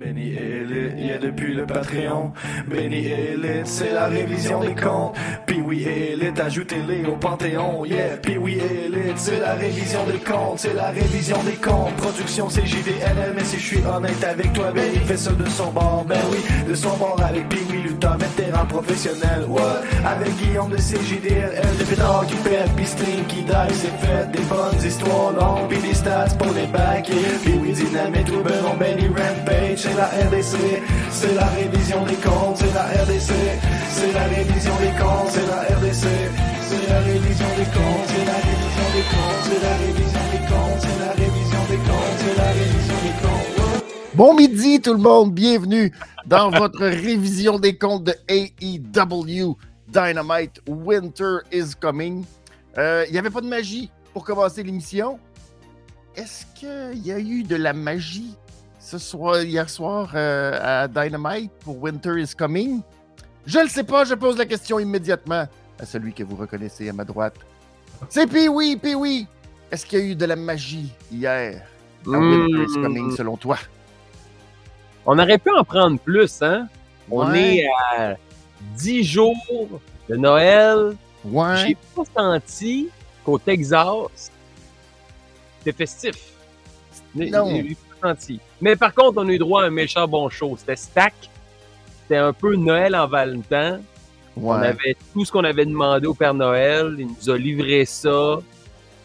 Benny Elite, yeah depuis le Patreon. Benny Elite, c'est la révision des comptes. Puis oui Elite, ajoutez-les au Panthéon. Yeah, puis oui Elite, c'est la révision des comptes. C'est la révision des comptes. Production c'est JDLM, mais si je suis honnête avec toi, Benny fait ça de son bord. Ben oui, de son bord avec puis oui Luther, vétéran professionnel. What? Avec Guillaume de CJDLL, des pétards qui pètent, puis stream qui die, c'est fait. Des bonnes histoires longues, puis des stats pour les bacs. Puis oui, Dynamite, Ruben, Benny Rampage c'est la RDC, c'est la révision des comptes, c'est la RDC, c'est la révision des comptes, c'est la RDC, c'est la révision des comptes, c'est la révision des comptes, c'est la révision des comptes, c'est la révision des comptes, c'est la révision des comptes. Bon midi tout le monde, bienvenue dans votre révision des comptes de AEW Dynamite Winter is Coming. Euh, Il n'y avait pas de magie pour commencer l'émission? Est-ce qu'il y a eu de la magie ce soir, hier soir euh, à Dynamite pour Winter is Coming? Je ne le sais pas, je pose la question immédiatement à celui que vous reconnaissez à ma droite. C'est Pee-Wee, Pee-Wee! Est-ce qu'il y a eu de la magie hier à Winter is Coming selon toi? On aurait pu en prendre plus, hein? On Ouais. est à 10 jours de Noël. Ouais. J'ai pas senti qu'au Texas, c'était festif. Non. Senti. Mais par contre, on a eu droit à un méchant bon show. C'était stack. C'était un peu Noël en Valentin. On avait tout ce qu'on avait demandé au Père Noël. Il nous a livré ça.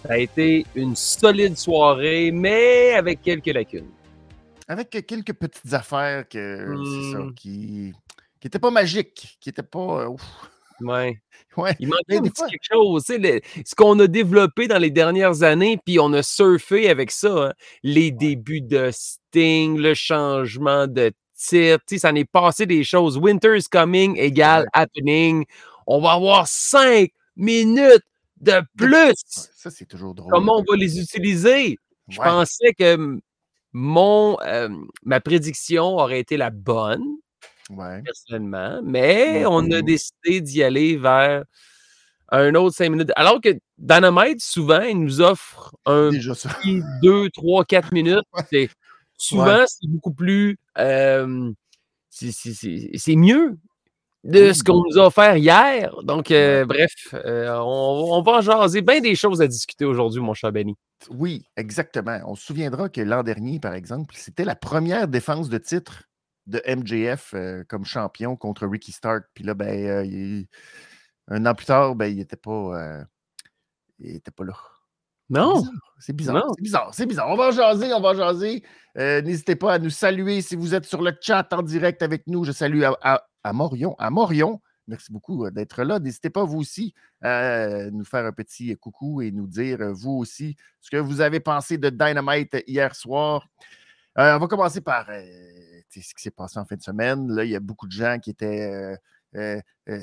Ça a été une solide soirée, mais avec quelques lacunes. Avec quelques petites affaires que c'est ça, Hmm. qui qui n'étaient pas magiques, qui n'étaient pas. euh, ouf. Ouais. Ouais. Il manquait des petit fois- quelque chose. tu sais, le- ce qu'on a développé dans les dernières années, puis on a surfé avec ça. hein. Les débuts de Sting, le changement de titre. tu sais, Ça n'est passé des choses. Winter is coming égale happening. On va avoir cinq minutes de plus. Ça, c'est toujours drôle. Comment on va les utiliser? Je pensais que mon, euh, ma prédiction aurait été la bonne Ouais. personnellement, mais on a décidé d'y aller vers un autre 5 minutes. Alors que Dynamite, souvent, il nous offre un petit 2, 3, 4 minutes. Ouais. Souvent, c'est beaucoup plus. euh, c'est- mieux de ce Oui. qu'on nous a offert hier. Donc, euh, bref, euh, on, on va en jaser bien des choses à discuter aujourd'hui, mon cher Benny. Oui, exactement. On se souviendra que l'an dernier, par exemple, c'était la première défense de titre de MJF euh, comme champion contre Ricky Stark. Puis là, ben, euh, il- un an plus tard, ben, il n'était pas, euh, il était pas là. Non, C'est bizarre. C'est bizarre. C'est bizarre. On va en jaser, on va en jaser. N'hésitez pas à nous saluer si vous êtes sur le chat en direct avec nous. Je salue à, à- à Morion. À Morion. Merci beaucoup d'être là. N'hésitez pas, vous aussi, à nous faire un petit coucou et nous dire, vous aussi, ce que vous avez pensé de Dynamite hier soir. On va commencer par ce qui s'est passé en fin de semaine. Là, il y a beaucoup de gens qui étaient. euh, euh, euh,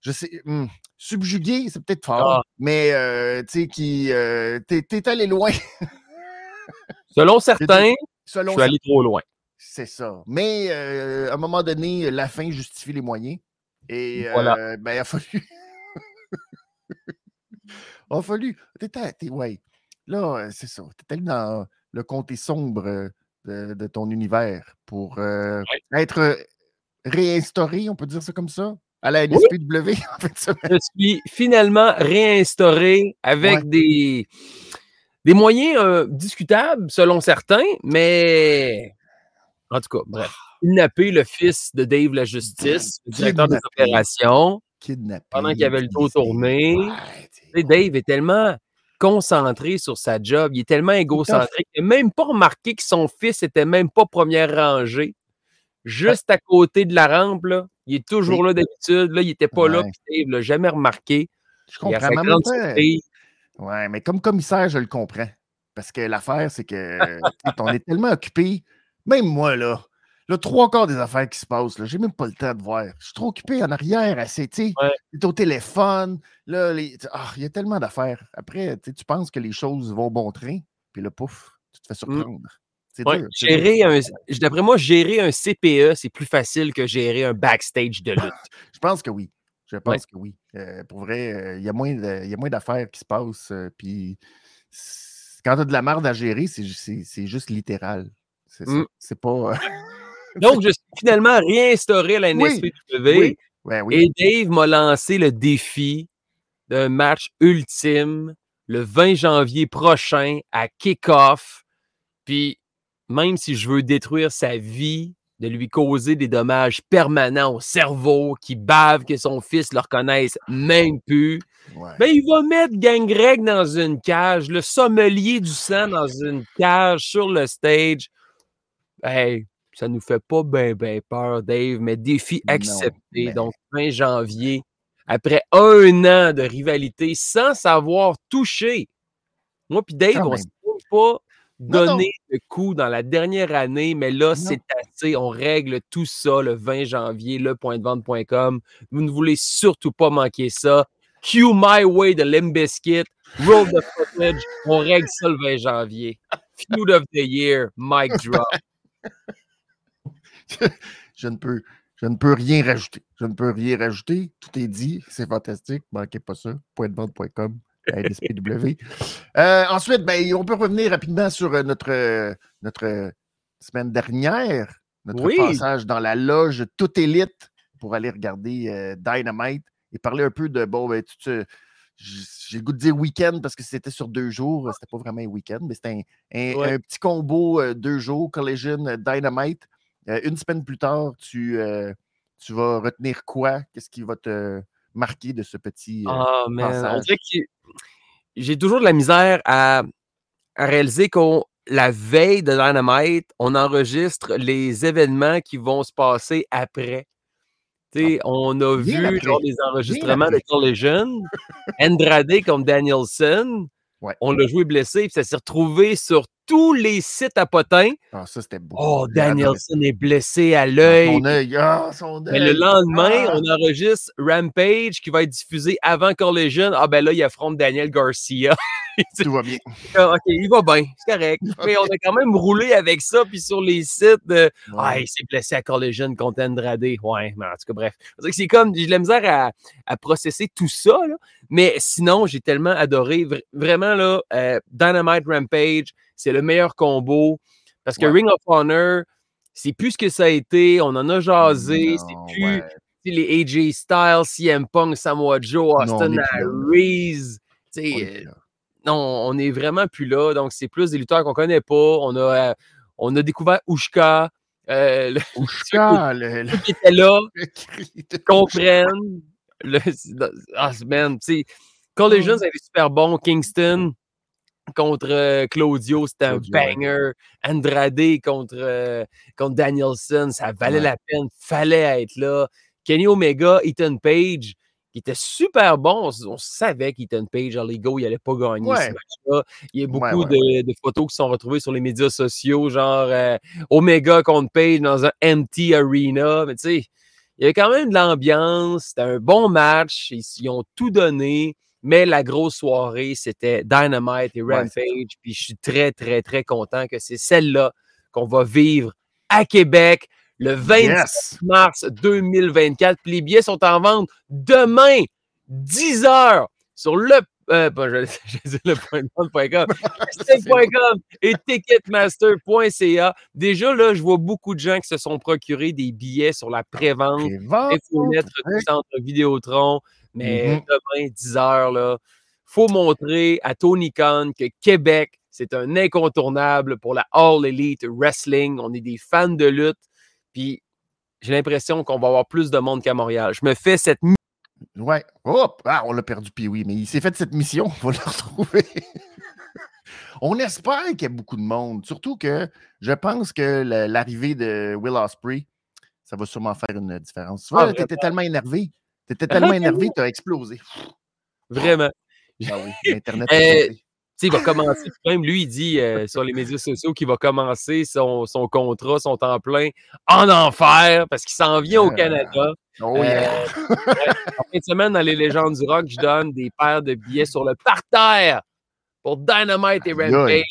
je sais, hum, subjugués, c'est peut-être fort, Ah. mais tu sais, qui. T'es allé loin, selon certains, je selon suis allé trop loin. C'est ça. Mais à un moment donné, la fin justifie les moyens. Et Voilà. ben, il a fallu. il a fallu. T'étais, t'es- ouais. Là, c'est ça. T'es allé dans le comté sombre de, de ton univers pour euh, être réinstauré, on peut dire ça comme ça, à la en semaine. je suis finalement réinstauré avec Ouais. des, des moyens euh, discutables selon certains, mais en tout cas, bref. Kidnapper le fils de Dave la Justice, le directeur des opérations, Kidnappé. pendant qu'il y avait le dos tourné. Ouais, Dave est tellement concentré sur sa job, il est tellement égocentrique, il n'a même pas remarqué que son fils était même pas première rangée. Juste à côté de la rampe, là, il est toujours là d'habitude. Là, il n'était pas là, puis Dave l'a jamais remarqué. Je Il comprends. même. Ouais, mais comme commissaire, je le comprends. Parce que l'affaire, c'est que on est tellement occupé. Même moi, là, le trois quarts des affaires qui se passent, là, j'ai même pas le temps de voir. Je suis trop occupé en arrière, assez, tu sais, Ouais. au téléphone, là, les- ah, il y a tellement d'affaires. Après, tu tu penses que les choses vont bon train, puis là, pouf, tu te fais surprendre. C'est Ouais, dur. c'est dur. gérer un, d'après moi, gérer un CPE, c'est plus facile que gérer un backstage de lutte. Je pense que oui. Je pense Ouais. que oui. Euh, pour vrai, euh, il y a moins de- y a moins d'affaires qui se passent. euh, puis quand tu as de la merde à gérer, c'est ju- c'est c'est juste littéral. C'est. Mm. C'est pas. Donc, je suis finalement réinstauré à la NSPW Oui. Oui. et Dave m'a lancé le défi d'un match ultime le 20 janvier prochain à Kickoff. Puis, même si je veux détruire sa vie, de lui causer des dommages permanents au cerveau, qui bave que son fils le reconnaisse même plus, Ouais. ben, il va mettre Gang Greg dans une cage, le sommelier du sang dans une cage sur le stage. Hey, ça nous fait pas bien ben peur, Dave, mais défi Non, accepté. mais- Donc, fin janvier, après un an de rivalité sans savoir toucher. Moi puis Dave, Quand on même. s'est pas donné de coup dans la dernière année, mais là, c'est assez. On règle tout ça le 20 janvier, lepointdevente.com. Vous ne voulez surtout pas manquer ça. Cue My Way de Limbiskit. Roll the footage. On règle ça le 20 janvier. Feud of the Year. Mic drop. je ne peux, je ne peux rien rajouter. Je ne peux rien rajouter. Tout est dit. C'est fantastique. Manquez pas ça. Point de vente.com. NSPW. Euh, ensuite, ben, on peut revenir rapidement sur euh, notre, euh, notre euh, semaine dernière, notre Oui. passage dans la loge toute élite pour aller regarder euh, Dynamite et parler un peu de bon, ben, tu te- j- j'ai le goût de dire week-end parce que c'était sur deux jours. C'était pas vraiment un week-end, mais c'était un, un- Ouais. un petit combo euh, deux jours, Collision euh, Dynamite. Euh, une semaine plus tard, tu, euh, tu vas retenir quoi? Qu'est-ce qui va te marquer de ce petit. euh, Ah. On dirait que j'ai toujours de la misère à, à réaliser qu'on la veille de Dynamite, on enregistre les événements qui vont se passer après. Sais, on a Ah, bien vu genre, les enregistrements de. Collision, Andrade contre Danielson. Ouais. On l'a joué blessé, puis ça s'est retrouvé sur tous les sites à potins. Ah, ça, c'était beau. Oh, Danielson est blessé à l'œil. Son œil. Ah, son Mais le lendemain, Ah! on enregistre Rampage qui va être diffusé avant Collision. Ah ben là, il affronte Daniel Garcia. Tout va bien. Ah, ok, il va bien, c'est correct. Mais on a quand même roulé avec ça, puis sur les sites de Ah, il s'est blessé à Collision contre Andrade. Ouais, mais en tout cas, bref. C'est comme, j'ai de la misère à, à processer tout ça, là. Mais sinon, j'ai tellement adoré. Vra- vraiment, là, euh, Dynamite Rampage, c'est le meilleur combo. Parce que Ouais. Ring of Honor, c'est plus ce que ça a été. On en a jasé. C'est plus ouais. les AJ Styles, CM Punk, Samoa Joe, Austin est euh, non, on est vraiment plus là. Donc, c'est plus des lutteurs qu'on connaît pas. On a, euh, on a découvert Ushka. euh, le- Ouchka, le, le- ceux qui étaient là comprennent. Le, ah, man, tu sais, Collision, ça a été super bon. Kingston contre euh, Claudio, c'était un banger. Andrade contre, euh, contre Danielson, ça valait Ouais. la peine. Fallait être là. Kenny Omega, Ethan Page, qui était super bon. On, savait qu'Ethan Page, à l'ego, il n'allait pas gagner Ouais. ce match-là. Il y a beaucoup ouais, de, de photos qui sont retrouvées sur les médias sociaux, genre euh, Omega contre Page dans un empty arena. Mais tu sais, il y avait quand même de l'ambiance. C'était un bon match. Ils, ils ont tout donné. Mais la grosse soirée, c'était Dynamite et Ouais, Rampage. Puis je suis très, très, très content que c'est celle-là qu'on va vivre à Québec le 27 Yes! mars 2024. Puis les billets sont en vente demain, 10 heures, sur le. Euh, je, je dis le point de et ticketmaster.ca. Déjà, là, je vois beaucoup de gens qui se sont procurés des billets sur la pré-vente. Infolettre du ouais. centre Vidéotron. Mais Mhm. demain, 10 heures, là, faut montrer à Tony Khan que Québec, c'est un incontournable pour la All Elite Wrestling. On est des fans de lutte. Puis j'ai l'impression qu'on va avoir plus de monde qu'à Montréal. Je me fais cette Ouais. Hop! Ah, on l'a perdu, puis oui, mais il s'est fait cette mission. On va le retrouver. on espère qu'il y a beaucoup de monde. Surtout que je pense que l'arrivée de Will Ospreay, ça va sûrement faire une différence. Tu vois, Ah, là, t'étais tellement énervé. T'étais tellement énervé, t'as explosé. vraiment. Ah oui, Euh. Tu il va commencer, même lui, il dit euh, sur les médias sociaux qu'il va commencer son, son contrat, son temps plein en enfer parce qu'il s'en vient au Ah. Canada. Oh Euh, yeah! En fin de semaine, dans les légendes du rock, je donne des paires de billets sur le parterre pour Dynamite et. Rampage.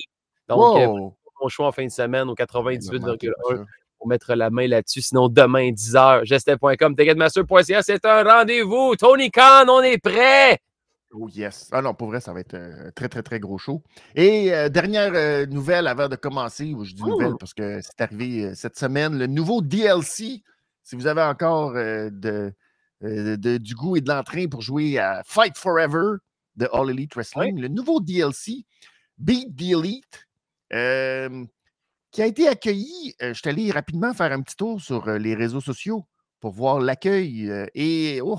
Donc, euh, Wow! mon choix en fin de semaine au Ben, manquez 98,1 pas ça. pour mettre la main là-dessus. Sinon, demain, 10h, gestin.com, ticketmaster.ca, c'est un rendez-vous. Tony Khan, on est prêt! Oh yes. Ah non, pour vrai, ça va être très, très, très gros show. Et euh, dernière euh, nouvelle avant de commencer, ou je dis nouvelle parce que c'est arrivé euh, cette semaine, le nouveau DLC. Si vous avez encore de, de- du goût et de l'entrain pour jouer à Fight Forever de All Elite Wrestling, le nouveau DLC, Beat the Elite, qui a été accueilli. je suis allé rapidement faire un petit tour sur les réseaux sociaux pour voir l'accueil. et oh,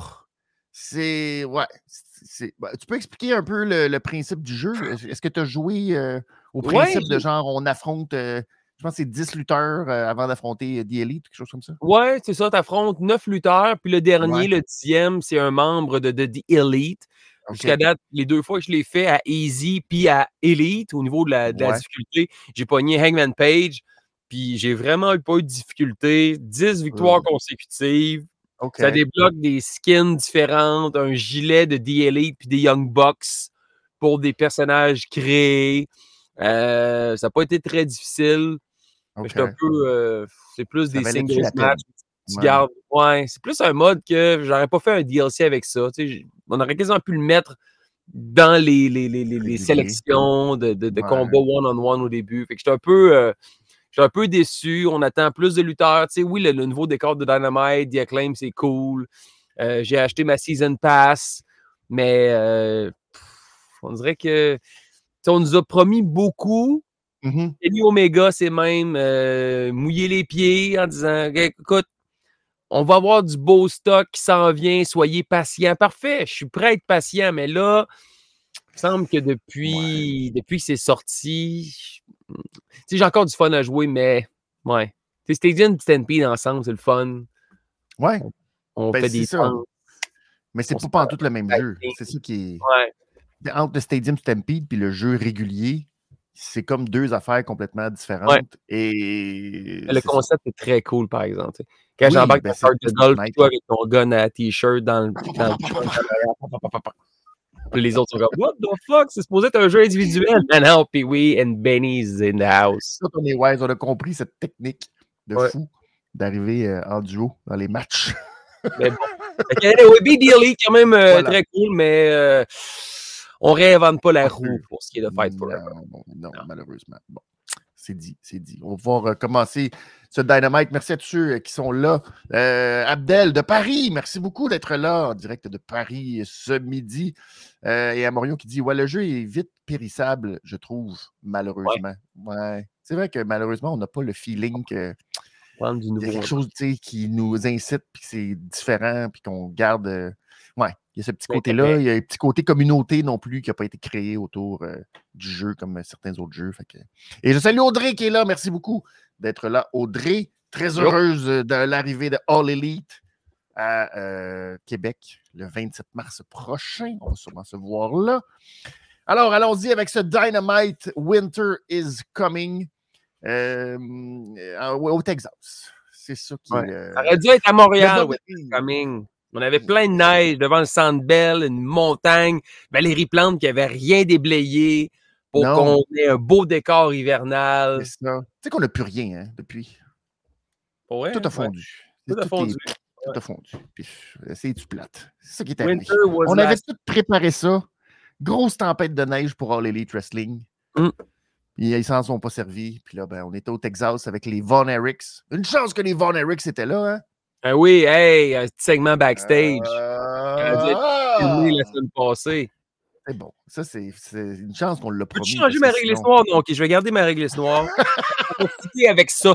c'est. Ouais. c'est- bah, tu peux expliquer un peu le, le principe du jeu? Est-ce est-ce que tu as joué euh, au Ouais, principe de genre on affronte, euh, je pense que c'est 10 lutteurs euh, avant d'affronter The Elite, quelque chose comme ça? Ouais, c'est ça, t'affrontes neuf lutteurs, puis le dernier, Ouais. le dixième, c'est un membre de, de The Elite. Jusqu'à date, les deux fois que je l'ai fait à Easy puis à Elite, au niveau de la, de la difficulté, j'ai pogné Hangman Page, puis j'ai vraiment eu pas eu de difficulté. 10 victoires consécutives. Ça débloque des skins différentes, un gilet de The Elite puis des Young Bucks pour des personnages créés. Euh, ça n'a pas été très difficile. J'étais un peu, euh, c'est plus Ça des singles matchs. Tu Ouais. gardes. Ouais, c'est plus un mode que j'aurais pas fait un DLC avec ça. tu sais, on aurait quasiment pu le mettre dans les, les, les, les- sélections de, de, de Ouais. combats one-on-one au début. Fait que j'étais un peu. euh, j'étais un peu déçu. On attend plus de lutteurs. Tu sais, oui, le, le nouveau décor de Dynamite, The Acclaim, c'est cool. Euh, J'ai acheté ma Season Pass, mais euh, pff, on dirait que. On nous a promis beaucoup, Mhm. Kenny Omega, c'est même euh, mouiller les pieds en disant écoute, on va avoir du beau stock qui s'en vient, soyez patients. Parfait, je suis prêt à être patient, mais là, me semble que depuis, depuis que c'est sorti, j'ai encore du fun à jouer, mais ouais. Stadium et Stampede ensemble, c'est le fun. Ouais. On Ben, fait des ça. Mais c'est pas, pas en tout le même jeu. C'est ça qui est. Ouais. Entre le Stadium Stampede puis le jeu régulier, c'est comme deux affaires complètement différentes. Et. Le ça. concept est très cool, par exemple. Quand Oui, j'embarque ben, dans de toi avec ton gun à t-shirt dans le. Dans le... Puis les autres sont comme What the fuck? C'est supposé être un jeu individuel. Non, non, puis oui, and Benny's in the house. Ça, on est wise, on a compris cette technique de Ouais. fou d'arriver euh, en duo dans les matchs. Mais bon. Anyway, quand même euh, Voilà. très cool, mais euh, on réinvente pas la roue pour ce qui est de Fight Forever. Non, non, malheureusement. Bon, c'est dit, c'est dit. On va pouvoir euh, ce Dynamite. Merci à tous ceux euh, qui sont là. Euh, Abdel de Paris, merci beaucoup d'être là en direct de Paris ce midi. Euh, et à Morion qui dit Ouais, le jeu est vite périssable, je trouve, malheureusement. Ouais. C'est vrai que malheureusement, on n'a pas le feeling que il y a quelque chose qui nous incite, puis que c'est différent, puis qu'on garde. euh, Ouais, il y a ce petit côté-là. Il y a un petit côté communauté non plus qui n'a pas été créé autour euh, du jeu comme euh, certains autres jeux. fait que- Et je salue Audrey qui est là. Merci beaucoup d'être là. Audrey, très heureuse euh, de l'arrivée de All Elite à euh, Québec le 27 mars prochain. On va sûrement se voir là. Alors, allons-y avec ce Dynamite Winter is Coming euh, au Texas. C'est ça qui Ouais. Ça aurait dû être à Montréal, ouais, bon- coming. On avait plein de neige devant le Centre Bell, une montagne, Valérie Plante qui avait rien déblayé pour qu'on ait un beau décor hivernal. Tu sais qu'on n'a plus rien hein, depuis. Tout a ouais. fondu. Tout a est- fondu. Tout a fondu. Puis, c'est du plate. C'est ça qui est arrivé. On avait last- tout préparé ça. Grosse tempête de neige pour All Elite Wrestling. Mm. Puis, ils s'en sont pas servis. Puis là, ben, on était au Texas avec les Von Erichs. Une chance que les Von Erichs étaient là. Hein? Ah oui, hey, un petit segment backstage. Euh, ah! la semaine passée. C'est bon. Ça, c'est une chance qu'on l'a promis. Peux-tu changer ma réglisse sinon- noire? Non, ok, je vais garder ma réglisse noire. ça va fitter avec ça.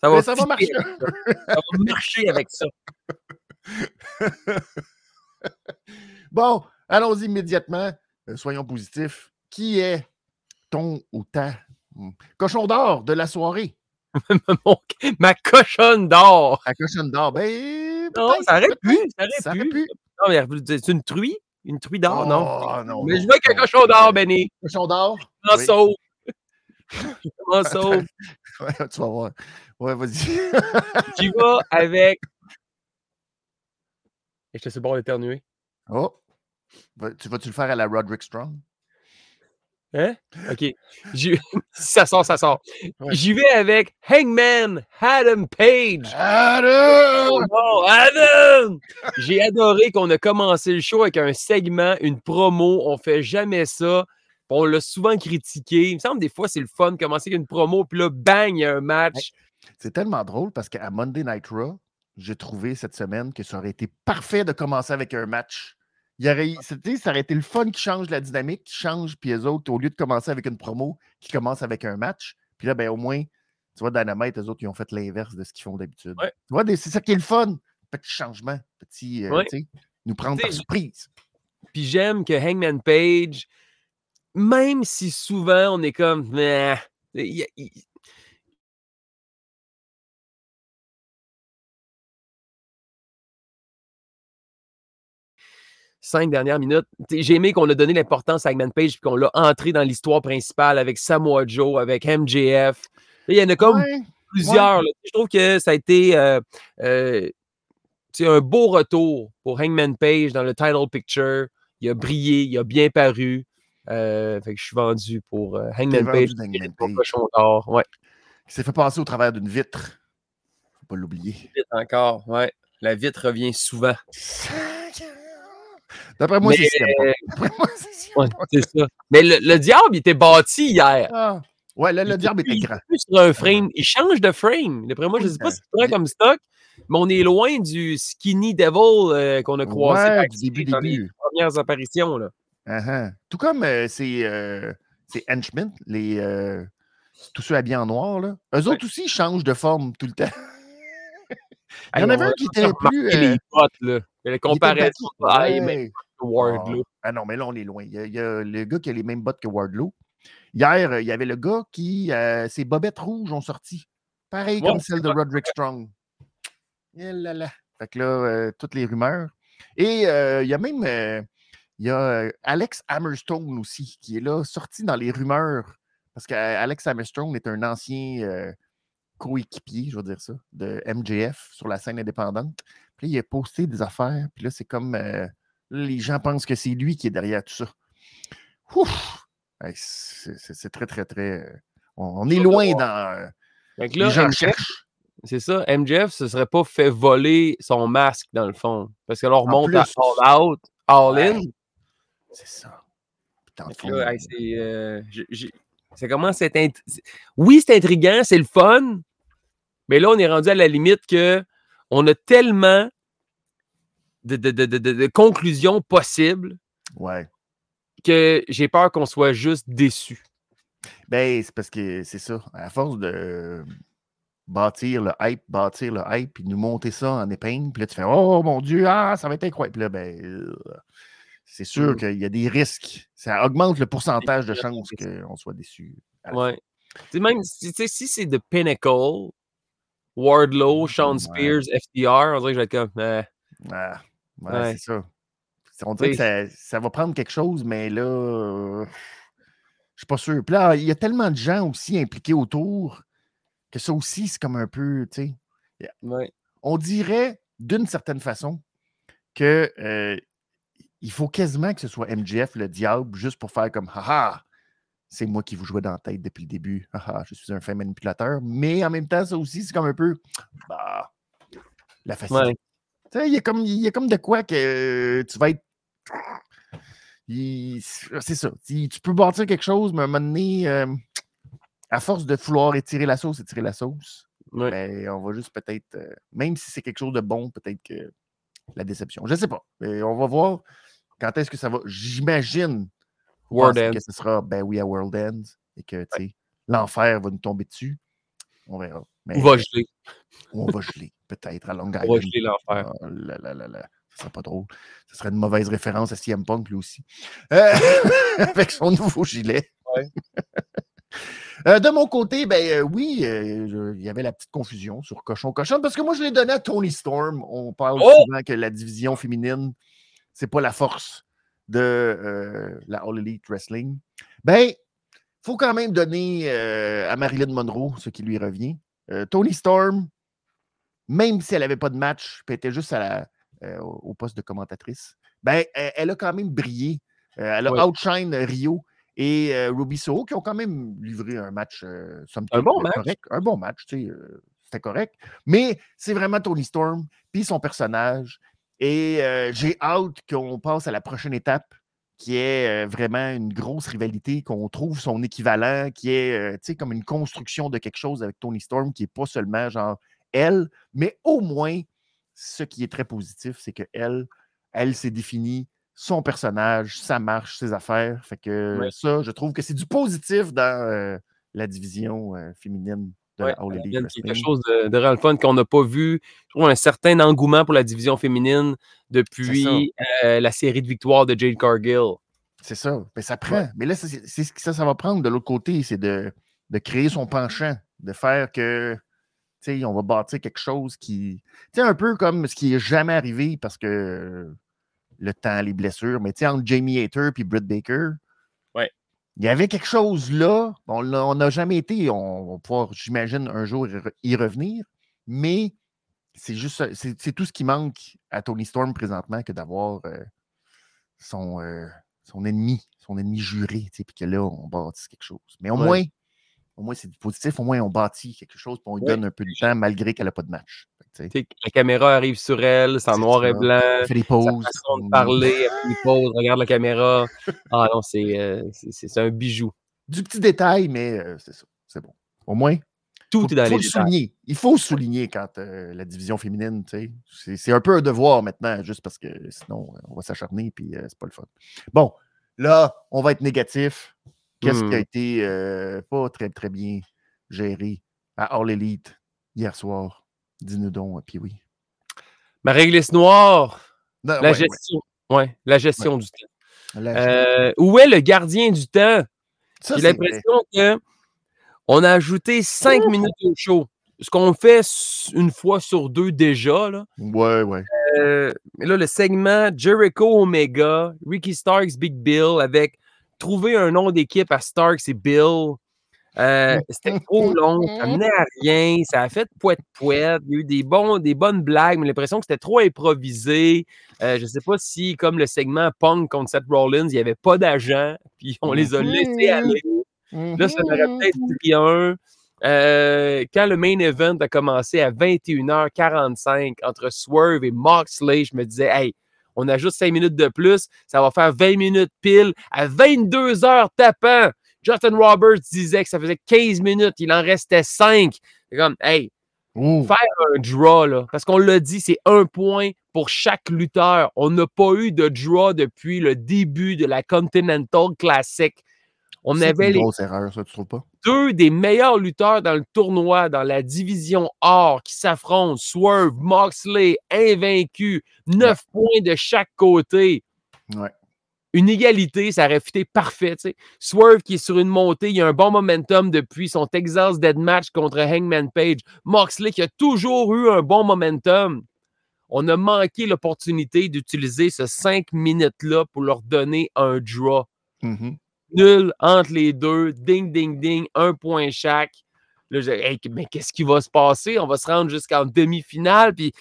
Ça va, ça marcher. Ça va marcher avec ça. Bon, allons-y immédiatement. Euh, soyons positifs. Qui est ton ou ta hmm, cochon d'or de la soirée? Ma cochonne d'or. La cochonne d'or, ben. Non, ça aurait pu. Ça aurait pu. c'est une truie? Une truie d'or, non? Oh, non. Mais je veux qu'un cochon d'or, Benny. Cochon d'or? En Oui. sauve. En sauve. Ouais, tu vas voir. Ouais, vas-y. J'y vais avec. Et je te sais bon d'éternuer. oh. Tu vas-tu le faire à la Roderick Strong? Hein? OK. Si ça sort, ça sort. Ouais. J'y vais avec Hangman Adam Page. Adam! Oh non, Adam! J'ai adoré qu'on a commencé le show avec un segment, une promo. On fait jamais ça. On l'a souvent critiqué. Il me semble des fois c'est le fun de commencer avec une promo, puis là, bang, il y a un match. C'est tellement drôle parce qu'à Monday Night Raw, j'ai trouvé cette semaine que ça aurait été parfait de commencer avec un match. Il aurait, ça aurait été le fun qui change la dynamique, qui change, puis les autres, au lieu de commencer avec une promo, qui commence avec un match. Puis là, ben, au moins, tu vois, Dynamite, les autres, ils ont fait l'inverse de ce qu'ils font d'habitude. Ouais. Tu vois, c'est ça qui est le fun. Petit changement, petit, euh, Ouais. tu sais, nous prendre Tu par surprise. Puis j'aime que Hangman Page, même si souvent on est comme. Il il- Cinq dernières minutes. J'ai aimé qu'on a donné l'importance à Hangman Page puis qu'on l'a entré dans l'histoire principale avec Samoa Joe, avec MJF. Il y en a comme Ouais, plusieurs. Je trouve que ça a été euh, euh, un beau retour pour Hangman Page dans le title picture. Il a brillé, il a bien paru. Euh, fait que je suis vendu pour Hangman Page. d'Hangman Pour Page. cochon d'or. Ouais, Il s'est fait passer au travers d'une vitre. Faut pas l'oublier. encore. Ouais. La vitre revient souvent. D'après moi, c'est Punk. D'après moi, c'est c'est ça. Mais le, le diable, il était bâti hier. Ah. Ouais, là, Il le diable était il grand. sur un frame. Il change de frame. D'après moi, je ne sais pas si c'est vrai comme stock, mais on est loin du skinny devil euh, qu'on a croisé Ouais, du début, dans les début. premières apparitions. Là. Uh-huh. Tout comme euh, ces, euh, henchmen, les, euh, tous ceux habillés en noir, là. eux Ouais. autres aussi ils changent de forme tout le temps. Il y en avait un qui était plus. euh, les bottes, là. La comparaison battu. de Hey, mais Ouais. Ward, là. Ah non, mais là, on est loin. Il y, a, il y a le gars qui a les mêmes bottes que Wardlow. Hier, il y avait le gars qui. euh, ses bobettes rouges ont sorti. Pareil Ouais, comme celle de Roderick Strong. Eh là là. Fait que là, euh, toutes les rumeurs. Et euh, il y a même. il y a Alex Hammerstone aussi, qui est là, sorti dans les rumeurs. Parce qu'Alex Hammerstone est un ancien coéquipier, je vais dire ça, de MJF sur la scène indépendante. Puis là, il a posté des affaires. Puis là, c'est comme. euh, là, les gens pensent que c'est lui qui est derrière tout ça. Ouf! Hey, c'est très, très, très. euh, On, on est loin dans. euh, Fait que les là, gens cherchent. c'est ça, MJF se serait pas fait voler son masque, dans le fond. Parce que là, on remonte à. All Out, All Ouais. In. C'est ça. Là, hey, c'est, euh, int- c'est- Oui, c'est intriguant, c'est le fun, mais là, on est rendu à la limite que on a tellement de, de- de- de- de- de conclusions possibles ouais. que j'ai peur qu'on soit juste déçu. Ben, c'est parce que c'est ça. À force de bâtir le hype, bâtir le hype, puis nous monter ça en épingle, puis là, tu fais Oh mon Dieu, ah, ça va être incroyable. Puis là, ben, euh, c'est sûr Mm. qu'il y a des risques. Ça augmente le pourcentage de chances qu'on soit déçu. Ouais. Même si, si c'est The Pinnacle, Wardlow, Sean Ouais. Spears, FTR, on dirait que je vais être comme. eh, Ah, ouais, Ouais. c'est ça. On dirait que ça, ça va prendre quelque chose, mais là, euh, je suis pas sûr. Puis là, il y a tellement de gens aussi impliqués autour que ça aussi, c'est comme un peu, tu sais. ouais. On dirait d'une certaine façon que euh, il faut quasiment que ce soit MJF le diable juste pour faire comme haha, c'est moi qui vous jouais dans la tête depuis le début. Haha, je suis un fin manipulateur. Mais en même temps, ça aussi, c'est comme un peu bah, la facilité. Ouais. Tu sais, il y, a comme, il y a comme de quoi que euh, tu vas être. C'est ça. Tu peux bâtir quelque chose, mais à un moment donné, euh, à force de vouloir étirer la sauce, étirer la sauce, Ouais. ben, on va juste peut-être, euh, même si c'est quelque chose de bon, peut-être que la déception. Je ne sais pas. Mais on va voir quand est-ce que ça va. J'imagine World penser End. que ce sera, ben oui, à World End et que tu sais, l'enfer va nous tomber dessus. On verra. Mais Ou va geler. on va geler, peut-être, à Long On va Island. geler l'enfer. Oh là là là là. Ce serait pas drôle. Ce serait une mauvaise référence à CM Punk, lui aussi. Euh, avec son nouveau gilet. Ouais. Euh, de mon côté, ben euh, oui, euh, il y avait la petite confusion sur Cochon Cochon parce que moi, je l'ai donné à Tony Storm. On parle Oh! souvent que la division féminine, c'est pas la force de euh, la All Elite Wrestling. Ben, faut quand même donner euh, à Marilyn Monroe ce qui lui revient. Euh, Tony Storm, même si elle n'avait pas de match, puis elle était juste à la- au poste de commentatrice, ben, elle, elle a quand même brillé. Elle a Oui. outshine Rio. et Ruby Soho qui ont quand même livré un match, Un bon match. correct. Un bon match, tu sais, c'était correct. Mais c'est vraiment Tony Storm, puis son personnage. Et euh, j'ai hâte qu'on passe à la prochaine étape, qui est euh, vraiment une grosse rivalité, qu'on trouve son équivalent, qui est, euh, tu sais, comme une construction de quelque chose avec Tony Storm, qui n'est pas seulement genre elle, mais au moins, ce qui est très positif, c'est que elle, elle s'est définie son personnage, sa marche, ses affaires. Fait que Ouais. ça, je trouve que c'est du positif dans la division féminine de Ouais, la All Elite quelque chose de, de fun qu'on n'a pas vu. Je trouve un certain engouement pour la division féminine depuis euh, la série de victoires de Jade Cargill. C'est ça. Ben, ça prend. Mais là, ça, c'est ce que ça, ça va prendre de l'autre côté, c'est de, de créer son penchant, de faire que, tu sais, on va bâtir quelque chose qui. Tu sais, un peu comme ce qui est jamais arrivé parce que le temps, les blessures, mais tu sais, entre Jamie Hater et Britt Baker. Il y avait quelque chose là. On n'a jamais été. On va pouvoir, j'imagine, un jour y re- y revenir, mais c'est juste c'est tout ce qui manque à Tony Storm présentement que d'avoir euh, son, euh, son ennemi, son ennemi juré, puis que là, on bâtisse quelque chose. Mais au Ouais. moins, au moins, c'est du positif, au moins, on bâtit quelque chose, puis on lui donne un peu de temps malgré qu'elle n'a pas de match. Fait que, la caméra arrive sur elle, c'est en noir et blanc. Elle fait des Sa pauses. façon de mm, parler, elle fait des pauses, regarde la caméra. Ah non, c'est euh, c'est- un bijou. Du petit détail, mais euh, c'est ça. C'est bon. Au moins, Tout faut, est dans faut les le souligner. Il faut souligner quand euh, la division féminine, tu sais, c'est c'est un peu un devoir maintenant, juste parce que sinon, on va s'acharner, puis c'est pas le fun. Bon, là, on va être négatif. Qu'est-ce qui a Hmm. été euh, pas très, très bien géré à All Elite hier soir? Dis-nous donc, puis oui. Ma réglisse noire, Non, la ouais, gestion. Ouais, la gestion du temps. Euh, où est le gardien du temps? J'ai l'impression que on a ajouté cinq minutes au show. Ce qu'on fait une fois sur deux déjà. Là. Ouais, ouais. Euh, mais là, le segment Jericho Omega, Ricky Starks, Big Bill, avec trouver un nom d'équipe à Starks et Bill. Euh, C'était trop long, ça menait à rien, ça a fait poète-poète. Il y a eu des, bons, des bonnes blagues, mais l'impression que c'était trop improvisé. Euh, je ne sais pas si, comme le segment Punk contre Seth Rollins, il n'y avait pas d'agent, puis on les a laissés aller. Là, ça m'aurait peut-être pris un. Euh, quand le main event a commencé à 21h45 entre Swerve et Moxley, je me disais, hey, on ajoute 5 minutes de plus, ça va faire 20 minutes pile à 22h tapant. Justin Roberts disait que ça faisait 15 minutes, il en restait 5. C'est comme, hey, Ouh. faire un draw, là, parce qu'on l'a dit, c'est un point pour chaque lutteur. On n'a pas eu de draw depuis le début de la Continental Classic. On avait une les grosse erreur, ça, tu trouves pas? deux des meilleurs lutteurs dans le tournoi, dans la division or, qui s'affrontent. Swerve, Moxley, invaincu, 9 points de chaque côté. Ouais. Une égalité, ça aurait fité parfait. Swerve qui est sur une montée, il a un bon momentum depuis son Texas Dead Match contre Hangman Page. Moxley qui a toujours eu un bon momentum. On a manqué l'opportunité d'utiliser ce 5 minutes-là pour leur donner un draw Mhm. Nul entre les deux, ding, ding, ding, un point chaque. Là, hey, mais qu'est-ce qui va se passer? On va se rendre jusqu'en demi-finale, puis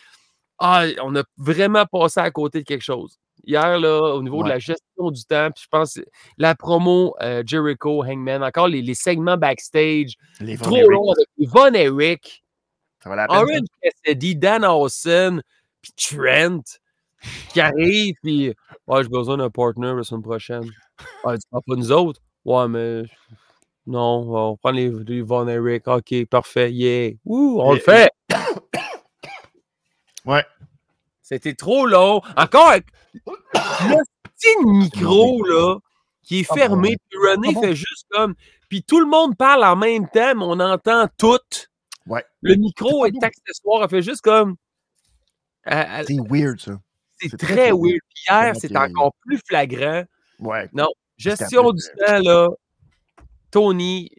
ah, on a vraiment passé à côté de quelque chose. Hier, là, au niveau de la gestion du temps, puis je pense que la promo euh, Jericho, Hangman, encore les, les segments backstage, Les trop Erich, long avec Von Eric, Ça va. Orange Cassidy, Dan Hawson, puis Trent qui arrive, puis ouais, j'ai besoin d'un partner la semaine prochaine. Ah, tu prends pas nous autres? Ouais, mais non, on va prendre les, les Von Eric. OK, parfait, yeah. Ouh, on le fait. Ouais. C'était trop long. Encore avec le petit micro, là, qui est Ah fermé, ouais. puis René Ah bon? fait juste comme. Puis tout le monde parle en même temps, mais on entend tout. Ouais. Le micro est accessoire. Elle fait juste comme. C'est weird, ça. C'est très, très weird. hier, c'est encore plus flagrant. Ouais. Non, gestion du temps, là. Tony,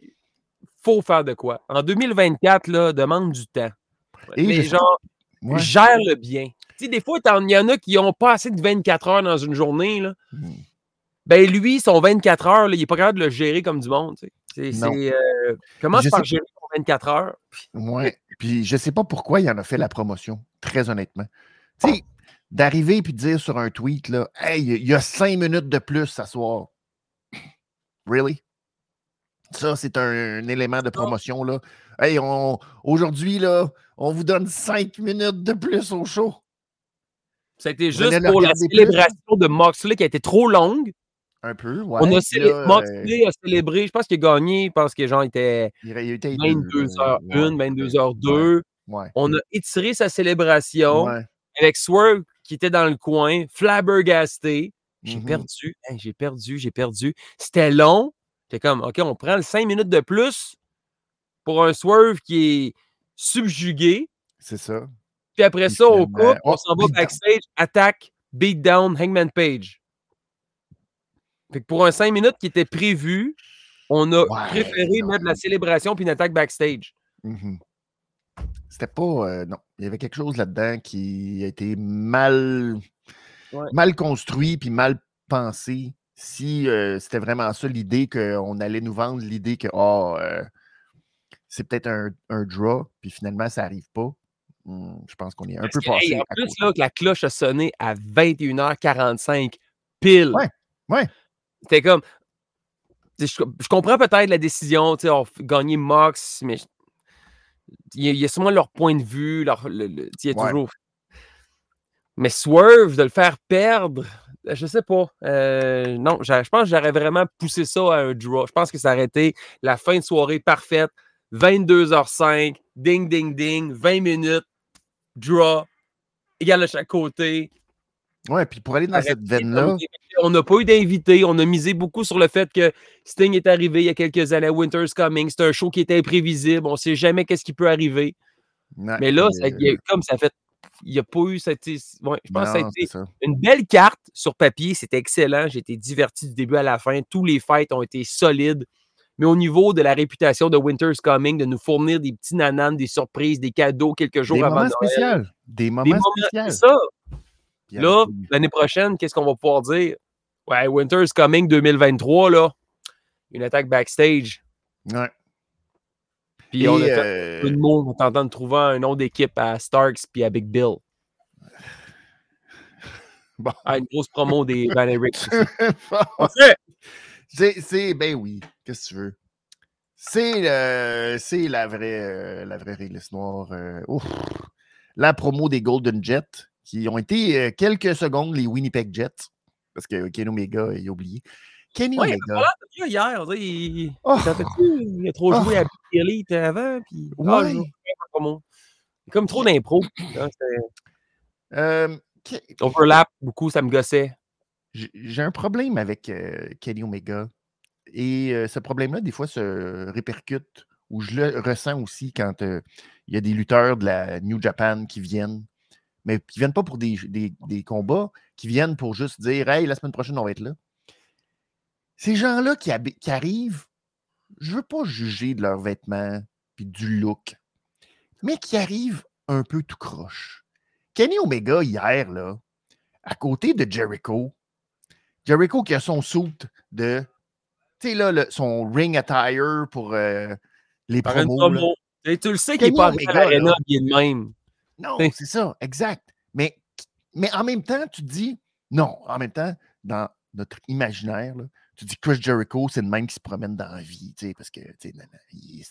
faut faire de quoi? En 2024, là, demande du temps. Et Les gens Ouais. gèrent le bien. Tu sais, des fois, il y en a qui n'ont pas assez de 24 heures dans une journée. Là. Hmm. Ben, lui, son 24 heures, là, il n'est pas capable de le gérer comme du monde. tu sais. Euh, commence par gérer son 24 heures? Ouais. Puis je sais pas pourquoi il en a fait la promotion, très honnêtement. Tu sais, d'arriver puis de dire sur un tweet, là, hey, il y a cinq minutes de plus ce soir. Really? Ça, c'est un, un élément de promotion. Là. Hey, on, aujourd'hui, là, on vous donne cinq minutes de plus au show. C'était juste pour la plus? célébration de Moxley qui a été trop longue. Un peu, ouais. On a célé- là, euh, Moxley a célébré, je pense qu'il a gagné, je pense que genre il était il y a eu été deux, 22h1, euh, ouais, 22h2. Ouais. On a étiré sa célébration ouais. avec Swerve qui était dans le coin, flabbergasté. J'ai Mhm. perdu, Hey, j'ai perdu, j'ai perdu. C'était long. J'étais comme, OK, on prend le 5 minutes de plus pour un Swerve qui est subjugué. C'est ça. Puis après ça, on finalement, coupe, on oh, s'en va backstage, attaque, beatdown, Hangman Page. Fait que pour un 5 minutes qui était prévu, on a Ouais, préféré mettre la célébration puis une attaque backstage. Mhm. C'était pas. euh, non. Il y avait quelque chose là-dedans qui a été mal, Ouais. mal construit puis mal pensé. Si euh, c'était vraiment ça l'idée qu'on allait nous vendre, l'idée que oh, euh, c'est peut-être un, un draw, puis finalement ça n'arrive pas. Hmm, je pense qu'on est un Parce peu que, hey, passé. en à plus, là, que la cloche a sonné à 21h45 pile. Ouais, ouais. C'était comme. Je, je comprends peut-être la décision, tu sais, on gagner Mox, mais je- il y, a, il y a sûrement leur point de vue, leur, le- il y a Ouais. toujours. Mais Swerve, de le faire perdre, euh, je sais pas. euh, non, je pense que j'aurais vraiment poussé ça à un draw. Je pense que ça aurait été la fin de soirée parfaite. 22h05, ding, ding, ding, 20 minutes, draw, égal de chaque côté. Ouais, puis pour aller dans cette veine-là, On n'a pas eu d'invité. On a misé beaucoup sur le fait que Sting est arrivé il y a quelques années. Winter's Coming. C'est un show qui est imprévisible. On ne sait jamais qu'est-ce qui peut arriver. ouais, Mais là, ça- a- comme ça fait. Il n'y a pas eu cette. ouais, je pense que ça a été ça. une belle carte sur papier. C'était excellent. J'ai été diverti du début à la fin. Tous les fights ont été solides. Mais au niveau de la réputation de Winter's Coming, de nous fournir des petits nananes, des surprises, des cadeaux quelques jours Des avant moments Noël. Des moments Des moments, spéciaux. c'est ça. Puis Là, l'année prochaine, qu'est-ce qu'on va pouvoir dire? Ouais, Winter's Coming 2023, là. Une attaque backstage. ouais. Puis Et, on a fait euh, en tentant de trouver un nom d'équipe à Starks puis à Big Bill. Bon. Ah, une grosse promo des Van. Bon, c'est, c'est- ben oui, qu'est-ce que tu veux? C'est, le- c'est la vraie, euh, la vraie réglisse noire. euh. La promo des Golden Jets, qui ont été euh, quelques secondes les Winnipeg Jets, parce que Kenny Omega, il a oublié. Kenny Ouais, il Omega. a hier. Il, Oh, il a trop Oh. joué à Big Elite avant. Puis, ah, Ouais. comme trop d'impro. hein, euh, Overlap, beaucoup, ça me gossait. j'ai un problème avec euh, Kenny Omega. Et euh, ce problème-là, des fois, se répercute, ou je le ressens aussi quand il y a des lutteurs de la New Japan qui viennent, mais qui viennent pas pour des, des- des combats, qui viennent pour juste dire Hey, la semaine prochaine, on va être là. Ces gens-là qui, arrivent, je veux pas juger de leurs vêtements puis du look, mais qui arrivent un peu tout croche. Kenny Omega, hier, là, à côté de Jericho, Jericho qui a son suit de. Tu sais, là, le- son ring attire pour euh, les promos. Tu le sais qu'il n'est pas à bien de même. Non, c'est ça, exact. Mais, mais en même temps, tu dis, non, en même temps, dans notre imaginaire, là, tu dis Chris Jericho, c'est le même qui se promène dans la vie, tu sais, parce que, tu sais, il-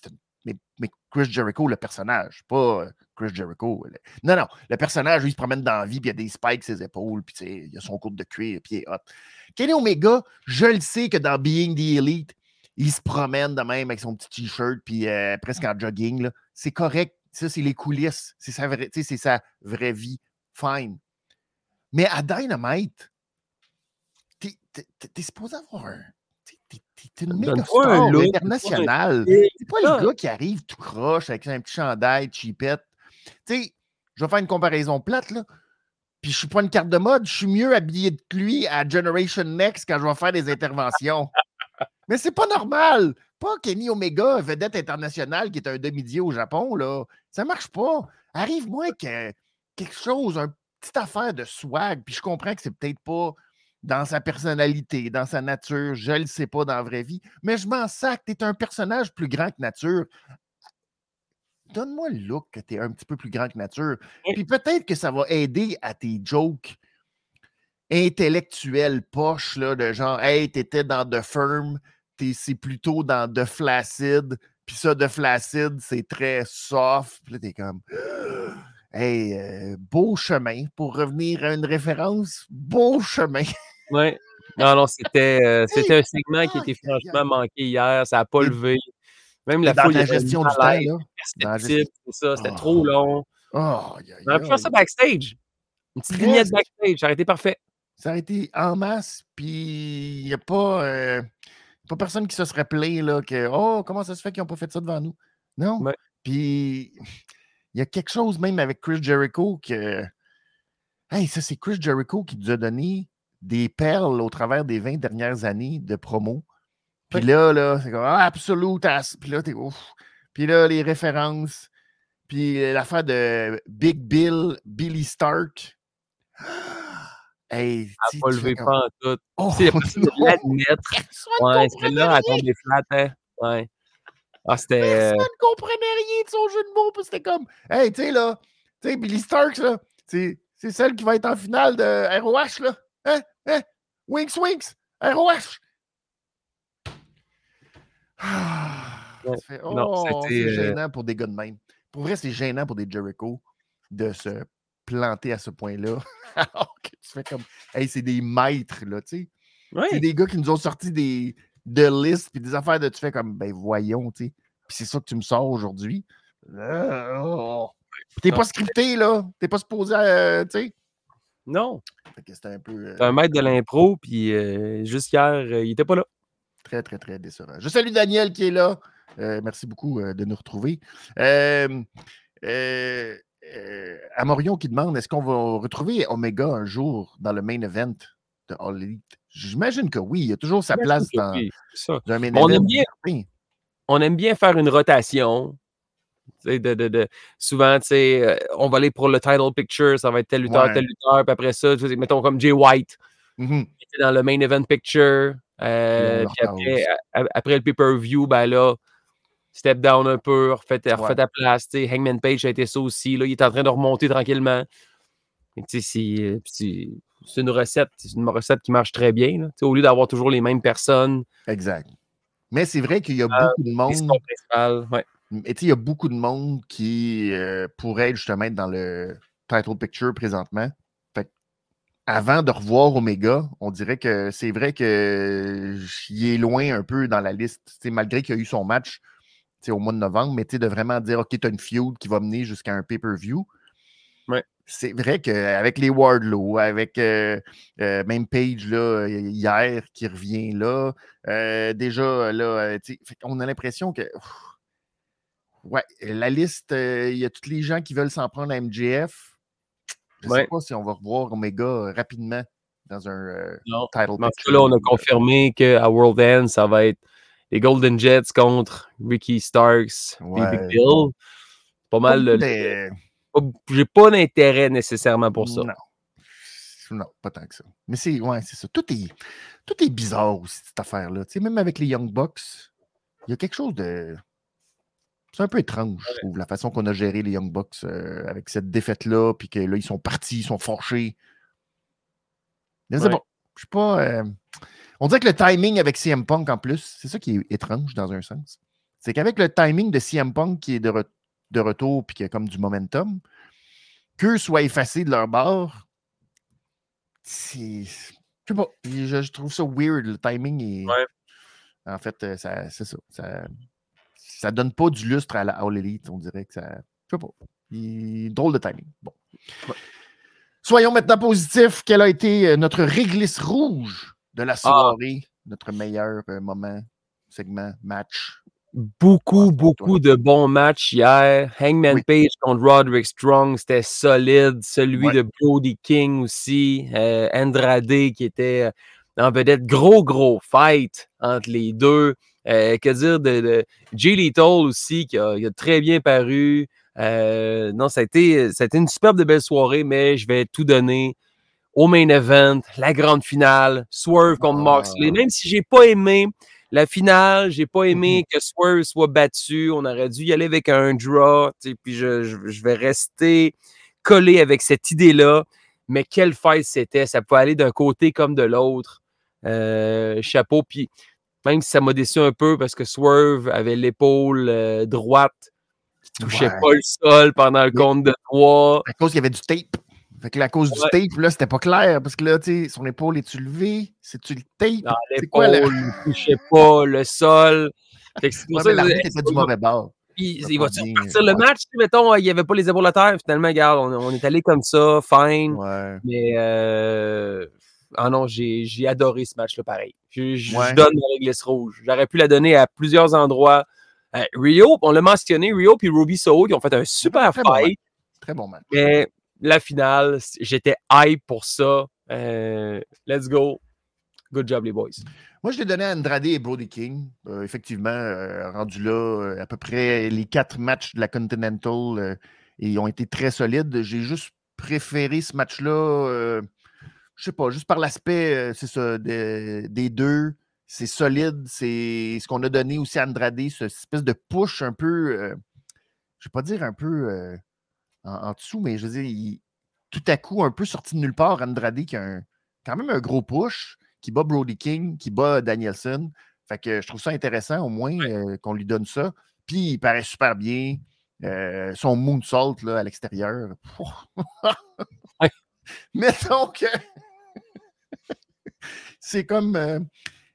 mais, mais Chris Jericho, le personnage, pas euh, Chris Jericho. le- Non, non, le personnage, lui, il se promène dans la vie, puis il y a des spikes ses épaules, puis tu sais, il a son coude de cuir, puis il est hot. Kenny Omega, je le sais que dans Being the Elite, il se promène de même avec son petit t-shirt, puis euh, presque en jogging, là. c'est correct. Ça, c'est les coulisses. C'est sa, vraie, sa vraie vie. Fine. Mais à Dynamite, t'es, t'es supposé avoir un. t'es- une méga star internationale. C'est pas le gars qui arrive tout croche avec un petit chandail, cheapette. Tu sais, je vais faire une comparaison plate, là. Puis je suis pas une carte de mode, je suis mieux habillé que lui à Generation Next quand je vais faire des interventions. Mais c'est pas normal. Pas Kenny Omega, vedette internationale qui est un demi-dieu au Japon, là. Ça marche pas. Arrive-moi euh, quelque chose, une petite affaire de swag. Puis je comprends que c'est peut-être pas dans sa personnalité, dans sa nature. Je le sais pas dans la vraie vie. Mais je m'en sac. T'es un personnage plus grand que nature. Donne-moi le look que tu es un petit peu plus grand que nature. Puis peut-être que ça va aider à tes jokes intellectuels poches, là, de genre, hey, t'étais dans The Firm, t'es- c'est plutôt dans de Flacid. Puis ça, de Flacid, c'est très soft. Puis là, t'es comme. Hey, euh, beau chemin. Pour revenir à une référence, beau chemin. Ouais. Non, non, c'était euh, c'était un segment qui était franchement manqué hier. Ça n'a pas levé. Même la foule, la gestion du temps, là. Ça. C'était Ah. trop long. Oh, aïe, aïe, On aurait pu faire ça backstage. Une petite vignette backstage. Ça aurait été parfait. Ça a été en masse, puis il n'y a pas, euh, pas personne qui se serait plaint là, que Oh, comment ça se fait qu'ils n'ont pas fait ça devant nous? Non. Ouais. Puis il y a quelque chose même avec Chris Jericho que. Hey, ça, c'est Chris Jericho qui nous a donné des perles au travers des 20 dernières années de promo. Puis Ouais. là, là, c'est comme ah, Absolute As. Puis là, t'es ouf. Puis là, les références. Puis l'affaire de Big Bill, Billy Stark. Hey, tu n'a pas levé pas en tout. Oh, Tu sais, personne de l'admettre. Ouais, celle-là, elle tombait flat, hein. Ouais. Ah, c'était. euh, Personne ne comprenait rien de son jeu de mots. puis C'était comme, hey, tu sais, là, tu sais, Billy Starks, là, c'est celle qui va être en finale de ROH, là. Hein? Hein? Winks, Winks, ROH. Ah, Ouais. Non, oh, c'est euh, gênant pour des gars de même. Pour vrai, c'est gênant pour des Jericho de se planter à ce point-là. Alors que tu fais comme, hey, c'est des maîtres, là, tu sais. C'est des gars qui nous ont sorti des de listes puis des affaires de tu fais comme ben voyons, tu sais. Puis c'est ça que tu me sors aujourd'hui. Euh, oh. T'es pas scripté, là. T'es pas supposé, euh, tu sais. Non. C'était un peu euh, un maître de l'impro, puis euh, juste hier, euh, il était pas là. très, très, très décevant. Je salue Daniel qui est là. Merci beaucoup de nous retrouver. Euh, euh, Amorion qui demande est-ce qu'on va retrouver Omega un jour dans le main event de All Elite? J'imagine que oui. Il y a toujours sa place dans, Oui, c'est ça. dans un main on event. aime bien- on aime bien faire une rotation. Tu sais, De, de, de- souvent, euh, on va aller pour le title picture, ça va être tel lutteur, Ouais. tel lutteur, puis après ça, mettons comme Jay White, Mhm. qui était dans le main event picture. euh, puis après, après le pay-per-view, ben là, step down un peu, refait, refait Ouais. ta place. Hangman Page a été ça aussi. Là, il est en train de remonter tranquillement. C'est, euh, c'est- une recette, c'est une recette qui marche très bien. là. Au lieu d'avoir toujours les mêmes personnes, Exact. Mais c'est vrai qu'il y a Euh, beaucoup de monde. ouais. Et il y a beaucoup de monde qui euh, pourrait justement être dans le title picture présentement. Fait avant de revoir Omega, on dirait que c'est vrai qu'il est loin un peu dans la liste. Malgré qu'il y a eu son match au mois de novembre, mais de vraiment dire OK, tu as une feud qui va mener jusqu'à un pay-per-view. Ouais. C'est vrai qu'avec les Wardlow, avec euh, euh, même Page là, hier qui revient là, euh, déjà là, qu'on a l'impression que Ouais, la liste, il y a tous les gens qui veulent s'en prendre à MJF. Je ne sais pas si on va revoir Omega rapidement dans un title en là, on a confirmé qu'à World End, ça va être les Golden Jets contre Ricky Starks et Ouais. Big Bill. Pas mal. pas le- pas- J'ai pas d'intérêt nécessairement pour ça. Non. Non, pas tant que ça. Mais c'est ouais, c'est ça. Tout est, tout est bizarre aussi, cette affaire-là. Tu sais, même avec les Young Bucks, il y a quelque chose de. C'est un peu étrange, je trouve, la façon qu'on a géré les Young Bucks euh, avec cette défaite-là, puis que là, ils sont partis, ils sont. Mais c'est Ouais. bon. Je sais pas. euh, On dirait que le timing avec CM Punk en plus, c'est ça qui est étrange dans un sens. C'est qu'avec le timing de CM Punk qui est de, re- de retour puis qui a comme du momentum, qu'eux soient effacés de leur bord, c'est. Je sais pas. Je, je trouve ça weird. Le timing est. Ouais. En fait, euh, c'est ça. Ça, ça donne pas du lustre à la All Elite. On dirait que ça. Je sais pas. Il- Drôle de timing. Bon. Soyons maintenant positifs. Quel a été euh, notre réglisse rouge? De la soirée? Notre meilleur euh, moment, segment, match. Beaucoup, beaucoup de bons matchs hier. Hangman Oui. Page contre Roderick Strong, c'était solide. Celui Ouais. de Brody King aussi. Euh, Andrade qui était euh, en vedette. Gros, gros fight entre les deux. Euh, que dire de, de Jay Lethal aussi qui a, qui a très bien paru. Euh, non, ça a, été, ça a été une superbe de belle soirée, mais je vais tout donner au main event, la grande finale, Swerve contre Ah. Moxley. Même si j'ai pas aimé la finale, j'ai pas aimé que Swerve soit battu. On aurait dû y aller avec un draw. Puis je, je- je vais rester collé avec cette idée-là. Mais quelle fight c'était. Ça pouvait aller d'un côté comme de l'autre. Euh, chapeau. Puis Même si ça m'a déçu un peu parce que Swerve avait l'épaule euh, droite qui touchait Ouais. pas le sol pendant le compte de trois. À cause qu'il y avait du tape. Fait que la cause du tape, là, c'était pas clair. Parce que là, tu sais, son épaule est-tu levée? C'est-tu le tape? C'est quoi, le- il touchait pas le sol. Fait que c'est pour Ouais, ça que l'arbitre je- était du mauvais bord. il, il va va-tu repartir le ouais. match? Mettons, il n'y avait pas les épaules à terre. Finalement, regarde, on, on est allé comme ça, fine. Ouais. Mais euh, ah non, j'ai adoré ce match-là pareil. Je, je- je donne ma réglisse rouge. J'aurais pu la donner à plusieurs endroits. Euh, Rio, on l'a mentionné, Rio et Ruby Soho qui ont fait un super Très bon fight. Très bon match. mais la finale, j'étais hype pour ça. Euh, let's go. Good job, les boys. Moi, je l'ai donné à Andrade et Brody King. Euh, effectivement, euh, rendu là, à peu près les quatre matchs de la Continental, euh, ils ont été très solides. J'ai juste préféré ce match-là, je sais pas, juste par l'aspect, c'est ça, de- des deux. C'est solide. C'est ce qu'on a donné aussi à Andrade, ce- espèce de push un peu, je vais pas dire un peu en, en dessous, mais je veux dire, il- tout à coup, un peu sorti de nulle part, Andrade qui a un- quand même un gros push qui bat Brody King, qui bat Danielson. Fait que je trouve ça intéressant au moins euh, qu'on lui donne ça. Puis il paraît super bien. Euh, son moonsault là, à l'extérieur. Ouais. Mettons que c'est comme euh,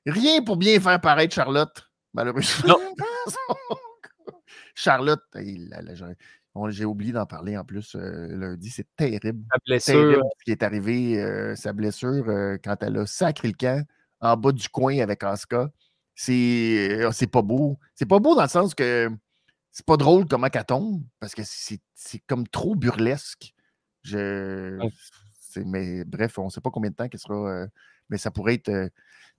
rien pour bien faire paraître Charlotte, malheureusement. Charlotte, hey, la- la- j'ai- oublié d'en parler en plus euh, lundi, c'est terrible La blessure. terrible ce qui est arrivé, euh, sa blessure, euh, quand elle a sacré le camp en bas du coin avec Asuka. C'est euh, c'est pas beau. C'est pas beau dans le sens que c'est pas drôle comment qu'elle tombe, parce que c'est comme trop burlesque. Je, mais bref, on sait pas combien de temps qu'elle sera. mais ça pourrait être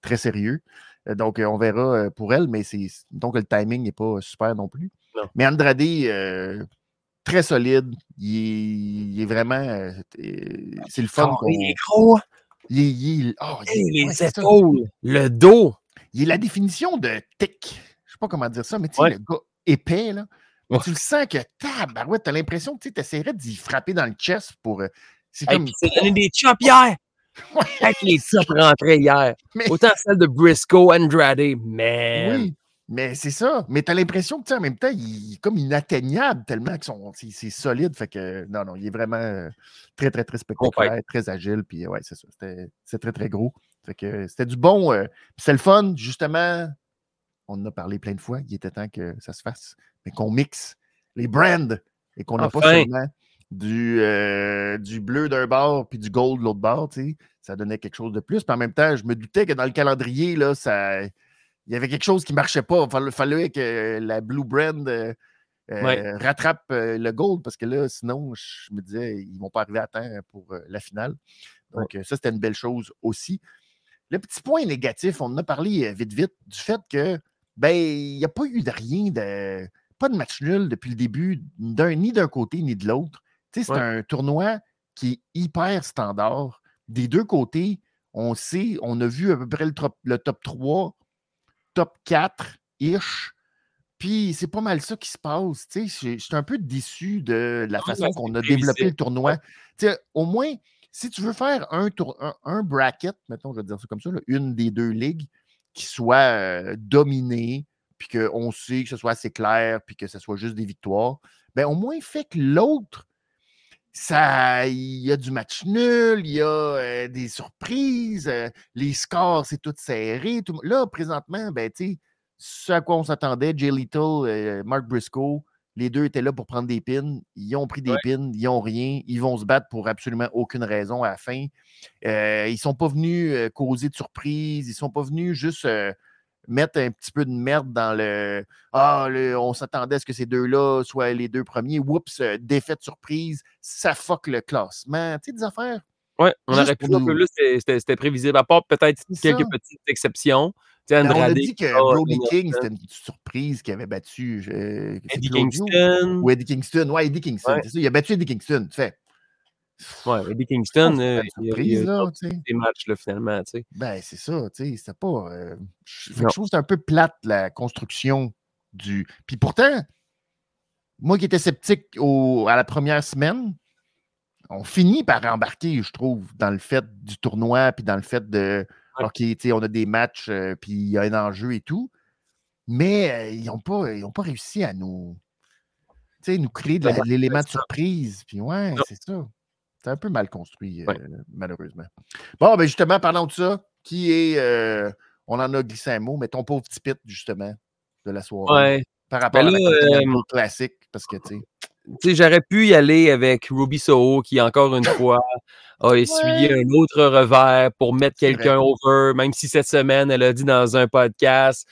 très sérieux. Donc, on verra pour elle, mais c'est donc le timing n'est pas super non plus. Non. Mais Andrade, euh, très solide. Il est, il est vraiment. euh, euh, c'est le fun. Oh, il est gros. il est- il est- oh, il est- Hey, les ouais, épaules, le dos. Il est la définition de tic. Je sais pas comment dire ça, mais tu sais, Ouais. le gars épais, là. Ouais. Tu le sens que tabarouette, t'as l'impression que tu essaierais d'y frapper dans le chest pour. euh, c'est Hey, comme. puis il s'est donné des chops hier. Avec les chops rentrés hier. Mais- Autant celle de Briscoe, Andrade, man. Oui, mais c'est ça. Mais tu as l'impression que, en même temps, il est comme inatteignable tellement que son- c'est solide. Fait que, non, non, il est vraiment euh, très, très, très spectaculaire, très agile. Puis, ouais, c'est ça. C'était c'est très, très gros. Fait que c'était du bon. euh, c'est le fun, justement. On en a parlé plein de fois. Il était temps que ça se fasse. Mais qu'on mixe les brands et qu'on n'a pas seulement du, euh, du bleu d'un bord puis du gold de l'autre bord. tu sais. Ça donnait quelque chose de plus. Puis en même temps, je me doutais que dans le calendrier, là, ça il y avait quelque chose qui ne marchait pas. Il fallait, fallait que la Blue Brand euh, euh, Ouais. rattrape euh, le gold parce que là, sinon, je me disais, ils ne vont pas arriver à temps pour la finale. Donc, ça, c'était une belle chose aussi. Le petit point négatif, on en a parlé vite, vite, du fait que, ben, il n'y a pas eu de rien de. Pas de match nul depuis le début, d'un, ni d'un côté ni de l'autre. C'est Ouais. un tournoi qui est hyper standard. Des deux côtés, on sait, on a vu à peu près le, trop- le top 3, top 4-ish. Puis c'est pas mal ça qui se passe. Je suis un peu déçu de la Non, façon qu'on a développé le tournoi. Au moins, si tu veux faire un, tour, un, un bracket, mettons, je vais dire ça comme ça, là, une des deux ligues qui soit euh, dominée, puis qu'on sait que ce soit assez clair, puis que ce soit juste des victoires, ben au moins fait que l'autre, ça, il y a du match nul, il y a euh, des surprises, euh, les scores, c'est tout serré. tout- là, présentement, ben, tu sais, ce à quoi on s'attendait, Jay Little, euh, Mark Briscoe, les deux étaient là pour prendre des pins. Ils ont pris des Ouais. pins, ils n'ont rien. Ils vont se battre pour absolument aucune raison à la fin. Ils ne sont pas venus causer de surprise. Ils ne sont pas venus juste mettre un petit peu de merde dans le Ah, le- on s'attendait à ce que ces deux-là soient les deux premiers. Oups, euh, défaite surprise. Ça fuck le classement. Tu sais, des affaires. Ouais, on aurait pu dire que là, c'était- prévisible, à part peut-être quelques petites exceptions. Tu sais, Ben, on a dit que ah, Brody King, c'était une surprise qui avait battu euh, Eddie Kingston. ou Eddie Kingston. Ouais, Eddie Kingston. Ouais. C'est ça, il a battu Eddie Kingston. Tu fais. Ouais, Eddie Kingston, euh, il, il tu sais. des matchs là, finalement. Tu sais. Ben, c'est ça, tu sais, pas. euh, je trouve que c'est un peu plate, la construction du. Puis pourtant, moi qui étais sceptique au- à la première semaine, on finit par embarquer, je trouve, dans le fait du tournoi, puis dans le fait de. OK, on a des matchs, euh, puis il y a un enjeu et tout. Mais euh, ils n'ont pas, pas réussi à nous, nous créer de l'élément de surprise. Puis ouais, c'est ça. C'est un peu mal construit, euh, malheureusement. Bon, ben justement, parlons de ça. Qui est. on en a glissé un mot, mais ton pauvre petit pit, justement, de la soirée. Ouais. Par rapport Ben à là, la classique, parce que, tu sais. Tu sais, j'aurais pu y aller avec Ruby Soho, qui encore une fois a essuyé un autre revers pour mettre quelqu'un over, même si cette semaine, elle a dit dans un podcast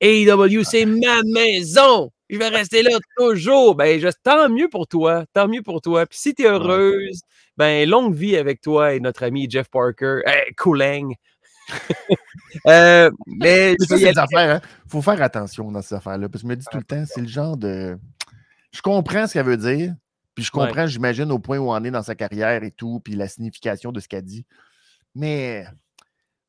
AEW, c'est ma maison! Je vais rester là toujours. Ben, je- tant mieux pour toi. Tant mieux pour toi. Puis si tu es heureuse, ben, longue vie avec toi et notre ami Jeff Parker. Hey, Cooling. Euh, mais Mais ça, c'est des affaires, hein. Faut faire attention dans ces affaires-là. Parce que je me dis tout le temps, c'est le genre de. Je comprends ce qu'elle veut dire. Puis je Ouais. comprends, j'imagine, au point où on est dans sa carrière et tout, puis la signification de ce qu'elle dit. Mais.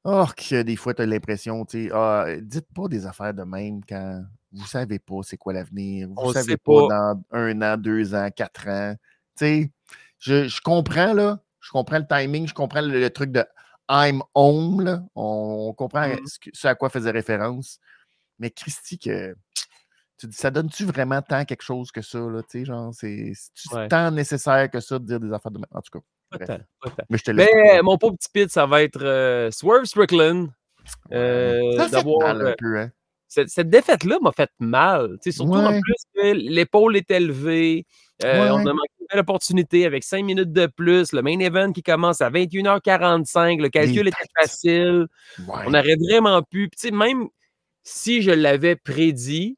Oh, que des fois, tu as l'impression, tu sais, ah, dites pas des affaires de même quand vous savez pas c'est quoi l'avenir. Vous savez pas, pas. dans un an, deux ans, quatre ans. Tu sais, je, je comprends, là. Je comprends le timing, je comprends le, le truc de I'm home, là. On, on comprend Mhm. ce, à quoi faisait référence. Mais Christy, que. Tu dis, ça donne-tu vraiment tant quelque chose que ça, là? Tu sais, genre, c'est Ouais. tant nécessaire que ça de dire des affaires de même? En tout cas, Mais je te laisse. Mais euh, mon pauvre petit pit, ça va être euh, Swerve Strickland. euh, ça fait mal euh, un peu, hein? cette, cette défaite-là m'a fait mal. Surtout en plus que l'épaule est élevée. euh, On a manqué une belle opportunité avec 5 minutes de plus. Le main event qui commence à 21h45. Le calcul était têtes. facile. Ouais. On aurait vraiment pu. même si je l'avais prédit,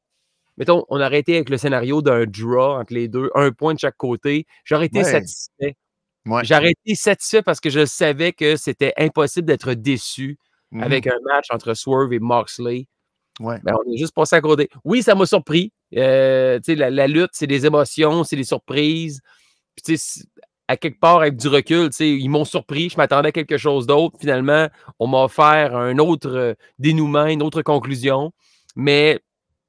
mettons, on aurait été avec le scénario d'un draw entre les deux, un point de chaque côté, j'aurais été Ouais. satisfait. Ouais. J'aurais été satisfait parce que je savais que c'était impossible d'être déçu Mhm. avec un match entre Swerve et Moxley. Ouais. Ben, on est juste passé à côté. Oui, ça m'a surpris. Euh, la, la lutte, c'est des émotions, c'est des surprises. Puis, à quelque part, avec du recul, ils m'ont surpris. Je m'attendais à quelque chose d'autre. Finalement, on m'a offert un autre euh, dénouement, une autre conclusion. Mais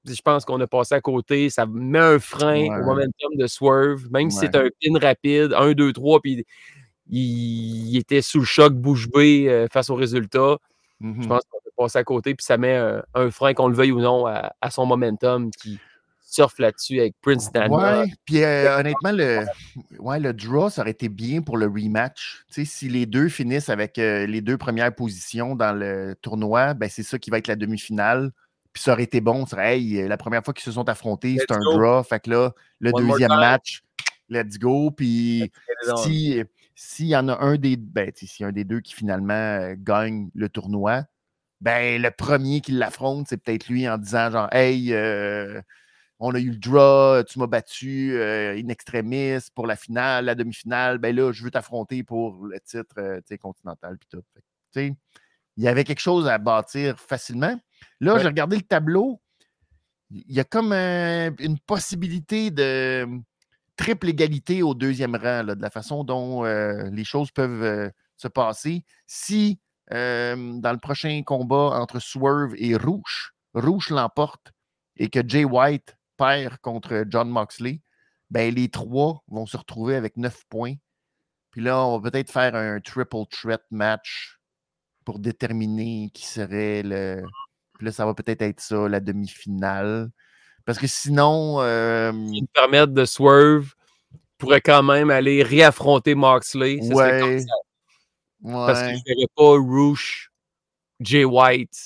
je pense qu'on a passé à côté. Ça met un frein Ouais. au momentum de Swerve, même si c'est un pin rapide, 1, 2, 3, puis il, il était sous le choc bouche bée euh, face au résultat. Je Mhm. pense qu'on peut passer à côté, puis ça met un, un frein, qu'on le veuille ou non, à, à son momentum qui surfe là-dessus avec Prince Nana. Ouais, puis euh, honnêtement, le, ouais, le draw, ça aurait été bien pour le rematch. Si les deux finissent avec euh, les deux premières positions dans le tournoi, ben, c'est ça qui va être la demi-finale. Puis ça aurait été bon. Ça aurait, hey, la première fois qu'ils se sont affrontés, c'est un go. draw. Fait que là, le One deuxième match, let's go. Puis si s'il y en a un des ben, a un des deux qui finalement euh, gagne le tournoi, ben le premier qui l'affronte, c'est peut-être lui en disant genre Hey, euh, on a eu le draw, tu m'as battu euh, in extremis pour la finale, la demi-finale, ben là, je veux t'affronter pour le titre continental puis tout. Il y avait quelque chose à bâtir facilement. Là, Ouais. j'ai regardé le tableau. Il y a comme euh, une possibilité de triple égalité au deuxième rang, là, de la façon dont euh, les choses peuvent euh, se passer. Si euh, dans le prochain combat entre Swerve et Rouge, Rouge l'emporte et que Jay White perd contre John Moxley, ben, les trois vont se retrouver avec neuf points. Puis là, on va peut-être faire un triple threat match pour déterminer qui serait le. Puis là, ça va peut-être être ça, la demi-finale. Parce que sinon. euh, nous permettent de Swerve pourrait quand même aller réaffronter Moxley. Comme ouais. ça, parce Ouais. que je ne ferais pas Rouge, Jay White.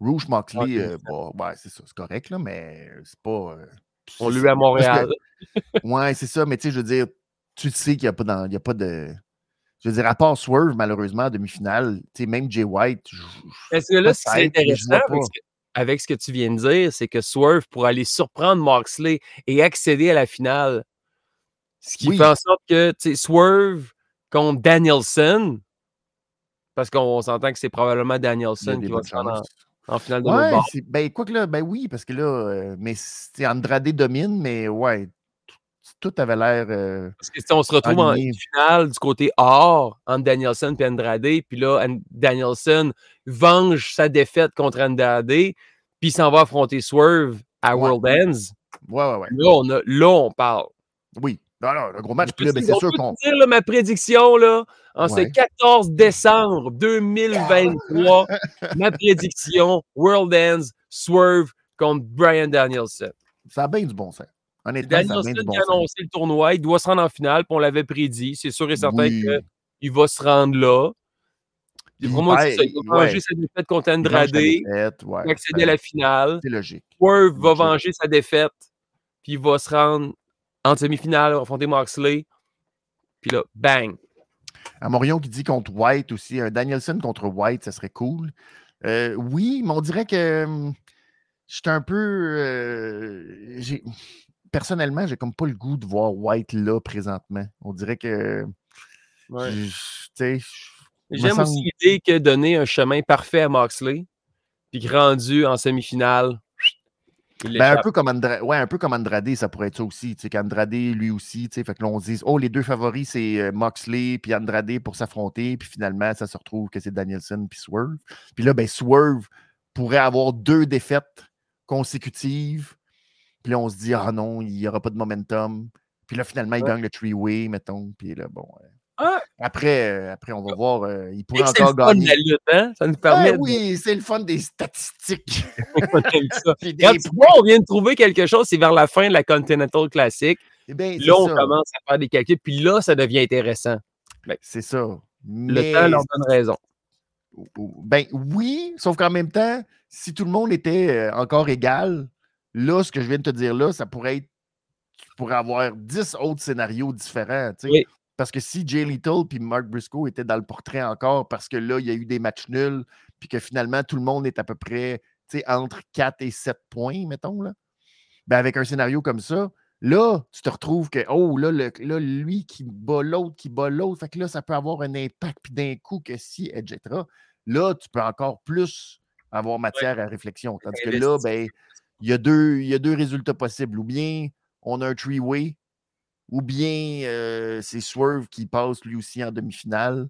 Rouge Moxley, Ok, euh, bon, ouais, c'est ça, c'est correct, là, mais c'est pas. euh, On lui à Montréal. Ouais, c'est ça, mais tu sais, je veux dire, tu sais qu'il n'y a, pas dans- il y a pas de. Je veux dire, à part Swerve, malheureusement, en demi-finale, même Jay White. Parce que là, ce qui est intéressant avec ce, que, avec ce que tu viens de dire, c'est que Swerve pourrait aller surprendre Moxley et accéder à la finale. Ce qui Oui. fait en sorte que Swerve contre Danielson, parce qu'on s'entend que c'est probablement Danielson qui va se rendre en, en finale de Ouais, bord. ben, quoi que là, ben oui, parce que là, euh, mais Andrade domine, mais ouais, tout avait l'air. euh, Parce que si on se retrouve en finale du côté or entre Danielson et Andrade, puis là, An- Danielson venge sa défaite contre Andrade, puis il s'en va affronter Swerve à Ouais. World Ends. Ouais, ouais, ouais. Là, on, a, là, on parle. Oui. Non, non, le gros match. Puis ben, c'est sûr qu'on. dire, là, ma prédiction, là, en ce Ouais. 14 décembre 2023, ma prédiction, World Ends, Swerve contre Brian Danielson. Ça a bien du bon sens. Honnêtement, ça Danielson du bon qui a sens. annoncé le tournoi, il doit se rendre en finale, puis on l'avait prédit. C'est sûr et certain Oui. qu'il va se rendre là. Puis Il ça. va ouais. venger sa défaite contre Andrade, défaite, ouais, va accéder à la finale. C'est logique. Swerve va Logique. venger sa défaite, puis il va se rendre en demi-finale, affronter Moxley. Puis là, bang! À Morion qui dit contre White aussi, un Danielson contre White, ça serait cool. Euh, oui, mais on dirait que hum, je suis un peu. euh, personnellement, j'ai comme pas le goût de voir White là présentement. On dirait que. Ouais. J'aime aussi l'idée que donner un chemin parfait à Moxley, puis rendu en demi-finale, il Ben, un peu comme Andra- ouais, un peu comme Andrade, ça pourrait être ça aussi. Qu'Andrade, lui aussi, fait que là, on se dit, oh, les deux favoris, c'est euh, Moxley puis Andrade pour s'affronter, puis finalement, ça se retrouve que c'est Danielson puis Swerve. Puis là, ben, Swerve pourrait avoir deux défaites consécutives. Puis là, on se dit, ah non, il n'y aura pas de momentum. Puis là, finalement, il Ouais. gagne le three-way, mettons. Puis là, bon. euh, Ah! Après, euh, après, on va voir. euh, il pourrait C'est le encore fun de gagner. la lutte, hein? Ça nous Ah permet de- oui, c'est le fun des statistiques. ça. Puis des Quand tu vois, on vient de trouver quelque chose, c'est vers la fin de la Continental Classic. Eh ben, c'est Là, on ça. commence à faire des calculs, puis là, ça devient intéressant. C'est ça. Le temps leur donne raison. Ben oui, sauf qu'en même temps, si tout le monde était encore égal, là, ce que je viens de te dire là, ça pourrait être. Tu pourrais avoir 10 autres scénarios différents. tu sais. Oui. Parce que si Jay Little puis Mark Briscoe étaient dans le portrait encore, parce que là, il y a eu des matchs nuls, puis que finalement, tout le monde est à peu près tu sais, entre 4 et 7 points, mettons, là. Ben, avec un scénario comme ça, là, tu te retrouves que, oh, là, le- là lui qui bat l'autre, qui bat l'autre, fait que là, ça peut avoir un impact, puis d'un coup, que si, etc. Là, tu peux encore plus avoir matière à réflexion. Tandis que là, ben, il y, a deux- il y a deux résultats possibles. Ou bien on a un three-way, ou bien euh, c'est Swerve qui passe lui aussi en demi-finale,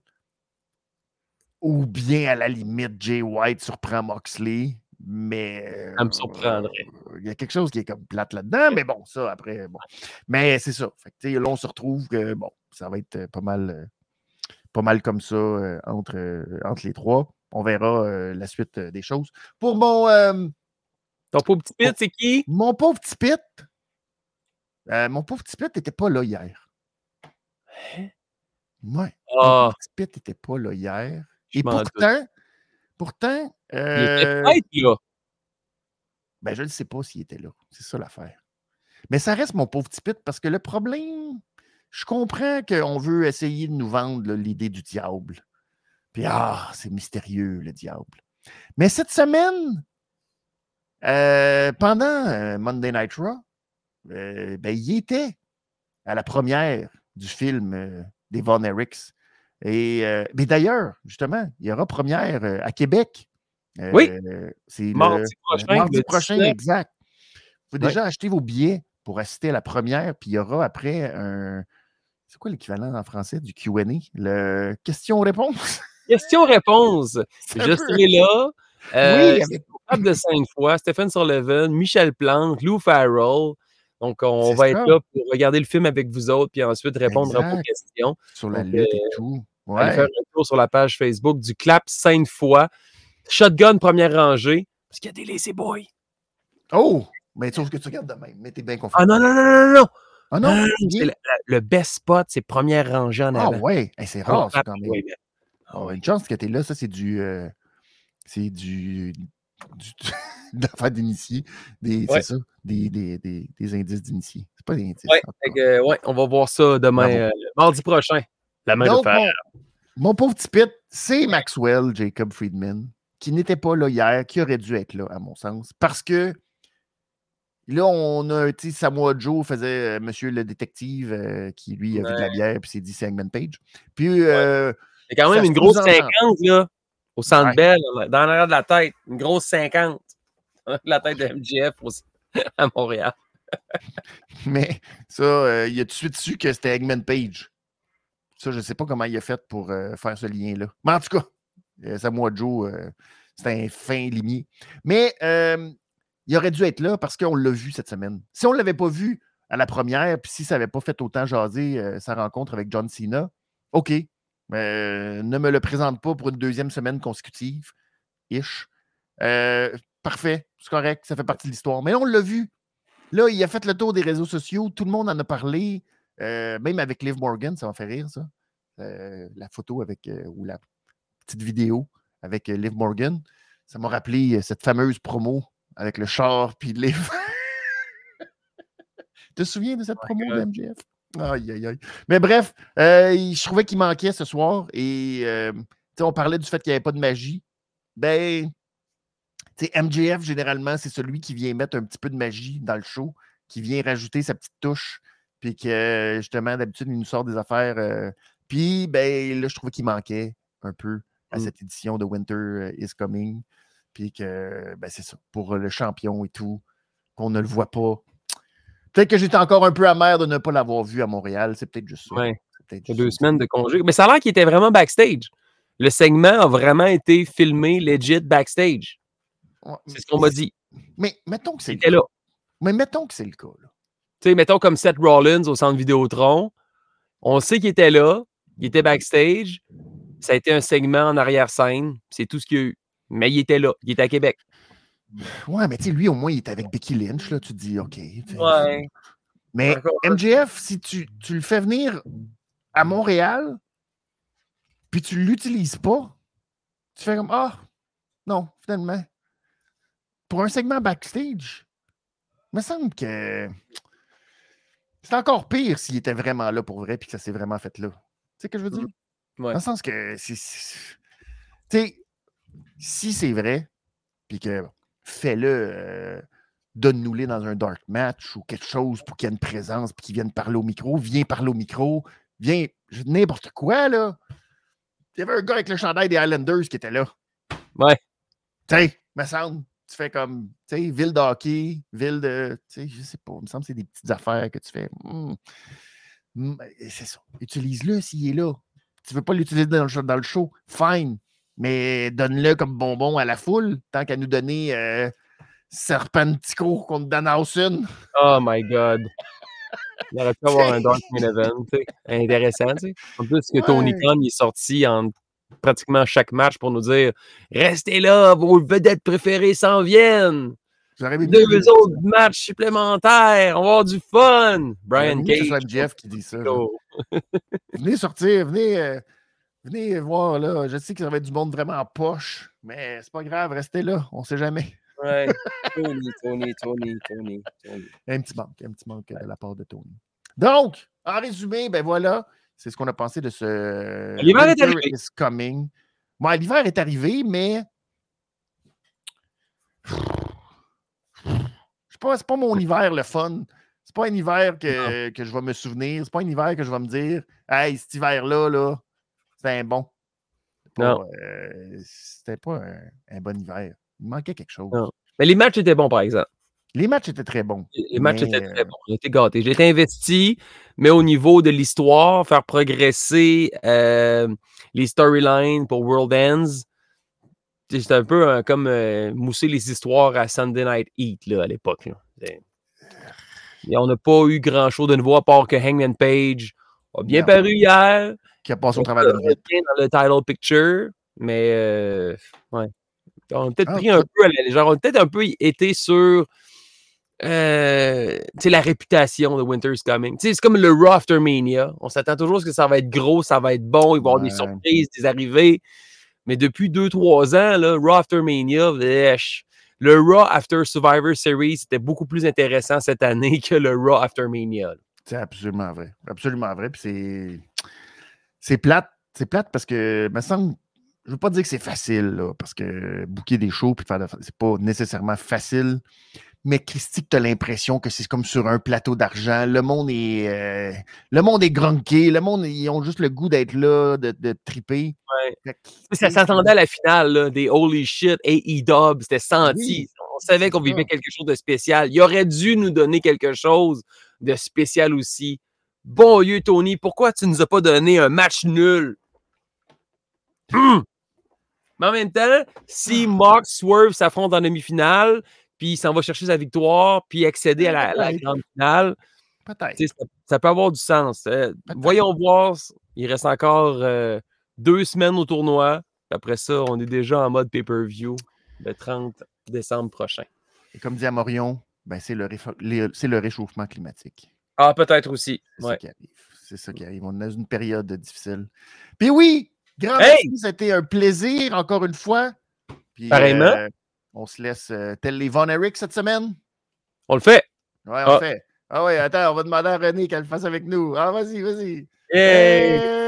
ou bien à la limite, Jay White surprend Moxley. Mais Ça me surprendrait. euh, il y a quelque chose qui est comme plate là-dedans, mais bon, ça après, bon. Mais c'est ça. Fait que, là, on se retrouve que bon, ça va être pas mal, euh, pas mal comme ça euh, entre, euh, entre les trois. On verra euh, la suite des choses. Pour mon, Ton pauvre petit pit, c'est qui? mon pauvre petit Pit, euh, mon pauvre petit Pit n'était pas là hier. Ouais. Mon Ah, pauvre petit Pit n'était pas là hier. Et m'en doute. pourtant, pourtant, Il était euh, peut-être là. Ben, je ne sais pas s'il était là. C'est ça l'affaire. Mais ça reste mon pauvre petit pit parce que le problème, je comprends qu'on veut essayer de nous vendre l'idée du diable. Puis, ah, c'est mystérieux, le diable. Mais cette semaine, euh, pendant euh, Monday Night Raw, euh, ben, il était à la première du film euh, des Von Eriks. Et, mais d'ailleurs, justement, il y aura première à Québec. Oui. C'est Mardi le- prochain, Mardi prochain, 19. exact. Vous pouvez déjà acheter vos billets pour assister à la première, puis il y aura après un. C'est quoi l'équivalent en français du QA? Le question-réponse? Question-réponse. Je peu- serai là. Euh, Oui, avec- Table de cinq fois, Stephen Sullivan, Michel Plante, Lou Farrell. Donc, on C'est va ça. être là pour regarder le film avec vous autres, puis ensuite répondre à vos questions. sur la Donc, lutte et euh, tout. Allez Ouais. faire un tour sur la page Facebook du Clap cinq fois. Shotgun première rangée. Parce qu'il y a des lazy boys. Oh! Mais sauf que tu regardes de même, mais t'es bien confiant. Ah non, non, non, non, non. Ah non, c'est le, best spot, c'est première rangée en Ah avant. ouais, Hey, c'est Ah, rare ça ah, quand même. ah Ah, oui. Une chance que t'es là, ça c'est du. euh, c'est du. d'affaires d'initiés. Des, Ouais. C'est ça, des, des, des, des indices d'initiés. C'est pas des indices. Ouais, que, ouais, on va voir ça demain, euh, mardi prochain. La main de Donc, fer. mon, mon pauvre petit pit, c'est Maxwell Jacob Friedman, qui n'était pas là hier, qui aurait dû être là, à mon sens, parce que là, on a, tu sais, Samoa Joe faisait euh, Monsieur le détective, euh, qui lui a vu de la Ouais. bière, puis s'est dit c'est Hangman Page. Puis, euh, C'est quand même une grosse. 50, là, au centre Ouais. belle, dans l'arrière de la tête. Une grosse 50. La tête de MJF aussi, à Montréal. mais ça, euh, il a tout de suite su que c'était Hangman Page? Ça, je ne sais pas comment il a fait pour euh, faire ce lien-là. Mais en tout cas, euh, Samoa Joe, euh, c'est un fin limier. Mais euh, il aurait dû être là parce qu'on l'a vu cette semaine. Si on ne l'avait pas vu à la première, puis si ça n'avait pas fait autant jaser euh, sa rencontre avec John Cena, OK. Mais ne me le présente pas pour une deuxième semaine consécutive. Ish. Euh, parfait, c'est correct, ça fait partie de l'histoire. Mais on l'a vu. Là, il a fait le tour des réseaux sociaux, tout le monde en a parlé, euh, même avec Liv Morgan, ça m'a fait rire, ça. la photo avec, ou la petite vidéo avec Liv Morgan. Ça m'a rappelé cette fameuse promo avec le char puis Liv. te souviens de cette promo de MJF? Aïe, aïe, aïe. Mais bref, euh, je trouvais qu'il manquait ce soir et euh, on parlait du fait qu'il n'y avait pas de magie. Ben, MJF, généralement, c'est celui qui vient mettre un petit peu de magie dans le show, qui vient rajouter sa petite touche, puis que justement, d'habitude, il nous sort des affaires. Euh, puis, ben, là, je trouvais qu'il manquait un peu à mmh. cette édition de Winter is Coming. Puis que, ben, c'est ça, pour le champion et tout, qu'on ne le voit pas Peut-être que j'étais encore un peu amer de ne pas l'avoir vu à Montréal. C'est peut-être juste ça. Ouais. deux semaines de congé. Mais ça a l'air qu'il était vraiment backstage. Le segment a vraiment été filmé legit backstage. c'est ce qu'on m'a dit. Mais mettons que c'est le cas. là. Mais mettons que c'est le cas. Tu sais, mettons comme Seth Rollins au centre Vidéotron. On sait qu'il était là. Il était backstage. Ça a été un segment en arrière-scène. C'est tout ce qu'il y a eu. Mais il était là. Il était à Québec. Ouais, mais tu sais, lui, au moins, il est avec Becky Lynch, là. Tu te dis, OK. Ouais. Mais MJF, si tu, tu, le fais venir à Montréal, puis tu ne l'utilises pas, tu fais comme, ah, non, finalement. Pour un segment backstage, il me semble que c'est encore pire s'il était vraiment là pour vrai, puis que ça s'est vraiment fait là. Tu sais ce que je veux dire? Mmh. Dans le sens que, tu sais, si c'est vrai, puis que fais-le, euh, donne-nous-les dans un dark match ou quelque chose pour qu'il y ait une présence puis qu'ils viennent parler au micro. Viens parler au micro. Viens, n'importe quoi, là. Il y avait un gars avec le chandail des Islanders qui était là. Ouais. Tu sais, me semble, tu fais comme, tu sais, ville d'hockey, ville de, tu sais, je sais pas, il me semble que c'est des petites affaires que tu fais. Hmm. C'est ça. Utilise-le s'il est là. Tu veux pas l'utiliser dans, dans le show, fine mais donne-le comme bonbon à la foule, tant qu'à nous donner euh, Serpentico contre Danhausen. Oh my God. Il aurait pu avoir un Dark Main Event, intéressant. sais. En plus, que Tony Khan est sorti en pratiquement chaque match pour nous dire Restez là, vos vedettes préférées s'en viennent. Deux autres matchs supplémentaires, on va avoir du fun. Brian Cage. C'est Jeff qui dit ça. venez sortir, venez. Euh, Venez voir là. Je sais que ça va être du monde vraiment poche, mais c'est pas grave, restez là, on sait jamais. Ouais. Tony, Tony, Tony, Tony, Un petit manque, un petit manque de la part de Tony. Donc, en résumé, ben voilà, c'est ce qu'on a pensé de ce. L'hiver est arrivé. coming. Bon, l'hiver est arrivé, mais. C'est pas, pas mon hiver le fun. C'est pas un hiver que, que je vais me souvenir. C'est pas un hiver que je vais me dire Hey, cet hiver-là, là, c'était un bon. Non. Euh, c'était pas un, bon hiver. Il manquait quelque chose. Mais les matchs étaient bons, par exemple. Les matchs étaient très bons. Les matchs étaient très euh, bons. J'ai été gâté. J'ai été investi, mais au niveau de l'histoire, faire progresser euh, les storylines pour World Ends, c'était un peu comme mousser les histoires à Sunday Night Heat là, à l'époque. on n'a pas eu grand-chose de nouveau à part que Hangman Page a bien paru hier qui a passé au travers de dans le title picture, mais euh, ouais. On a peut-être ah, pris un peu à la légère. On a peut-être un peu été sur euh, la réputation de Winter's Coming. C'est comme le Raw After Mania. On s'attend toujours à ce que ça va être gros, ça va être bon, il va y avoir des surprises, des arrivées. Mais depuis 2-3 ans, là, Raw After Mania, le Raw After Survivor Series, c'était beaucoup plus intéressant cette année que le Raw After Mania. C'est absolument vrai. Absolument vrai. Puis c'est c'est plate. C'est plate parce que, me semble, je veux pas dire que c'est facile, parce que bouquer des shows puis faire c'est pas nécessairement facile. Mais Christy, tu as l'impression que c'est comme sur un plateau d'argent. Le monde est euh, le monde est grunqué. Le monde, ils ont juste le goût d'être là, de, de triper. Ça s'attendait à la finale des Holy Shit et E-Dub. C'était senti. On savait qu'on vivait quelque chose de spécial. Il aurait dû nous donner quelque chose de spécial aussi. Bon Dieu, Tony, pourquoi tu ne nous as pas donné un match nul? Mais en même temps, si. Mark Swerve s'affronte en demi-finale, puis il s'en va chercher sa victoire, puis accéder à la, grande finale, peut-être. Ça, ça peut avoir du sens. Euh, Peut-être. voyons voir. Il reste encore euh, deux semaines au tournoi. Après ça, on est déjà en mode pay-per-view le 30 décembre prochain. Et comme dit Amorion, ben, le, c'est le réchauffement climatique. Ah, peut-être aussi. C'est ça qui arrive. C'est ça qui arrive. On est dans une période difficile. Puis oui, grand hey! merci, c'était un plaisir encore une fois. Pareillement. Euh, on se laisse euh, tel les Von Eric cette semaine. On le fait. Ouais, on ah. le fait. Ah oui, attends, on va demander à René qu'elle le fasse avec nous. Ah, vas-y, vas-y. Hey!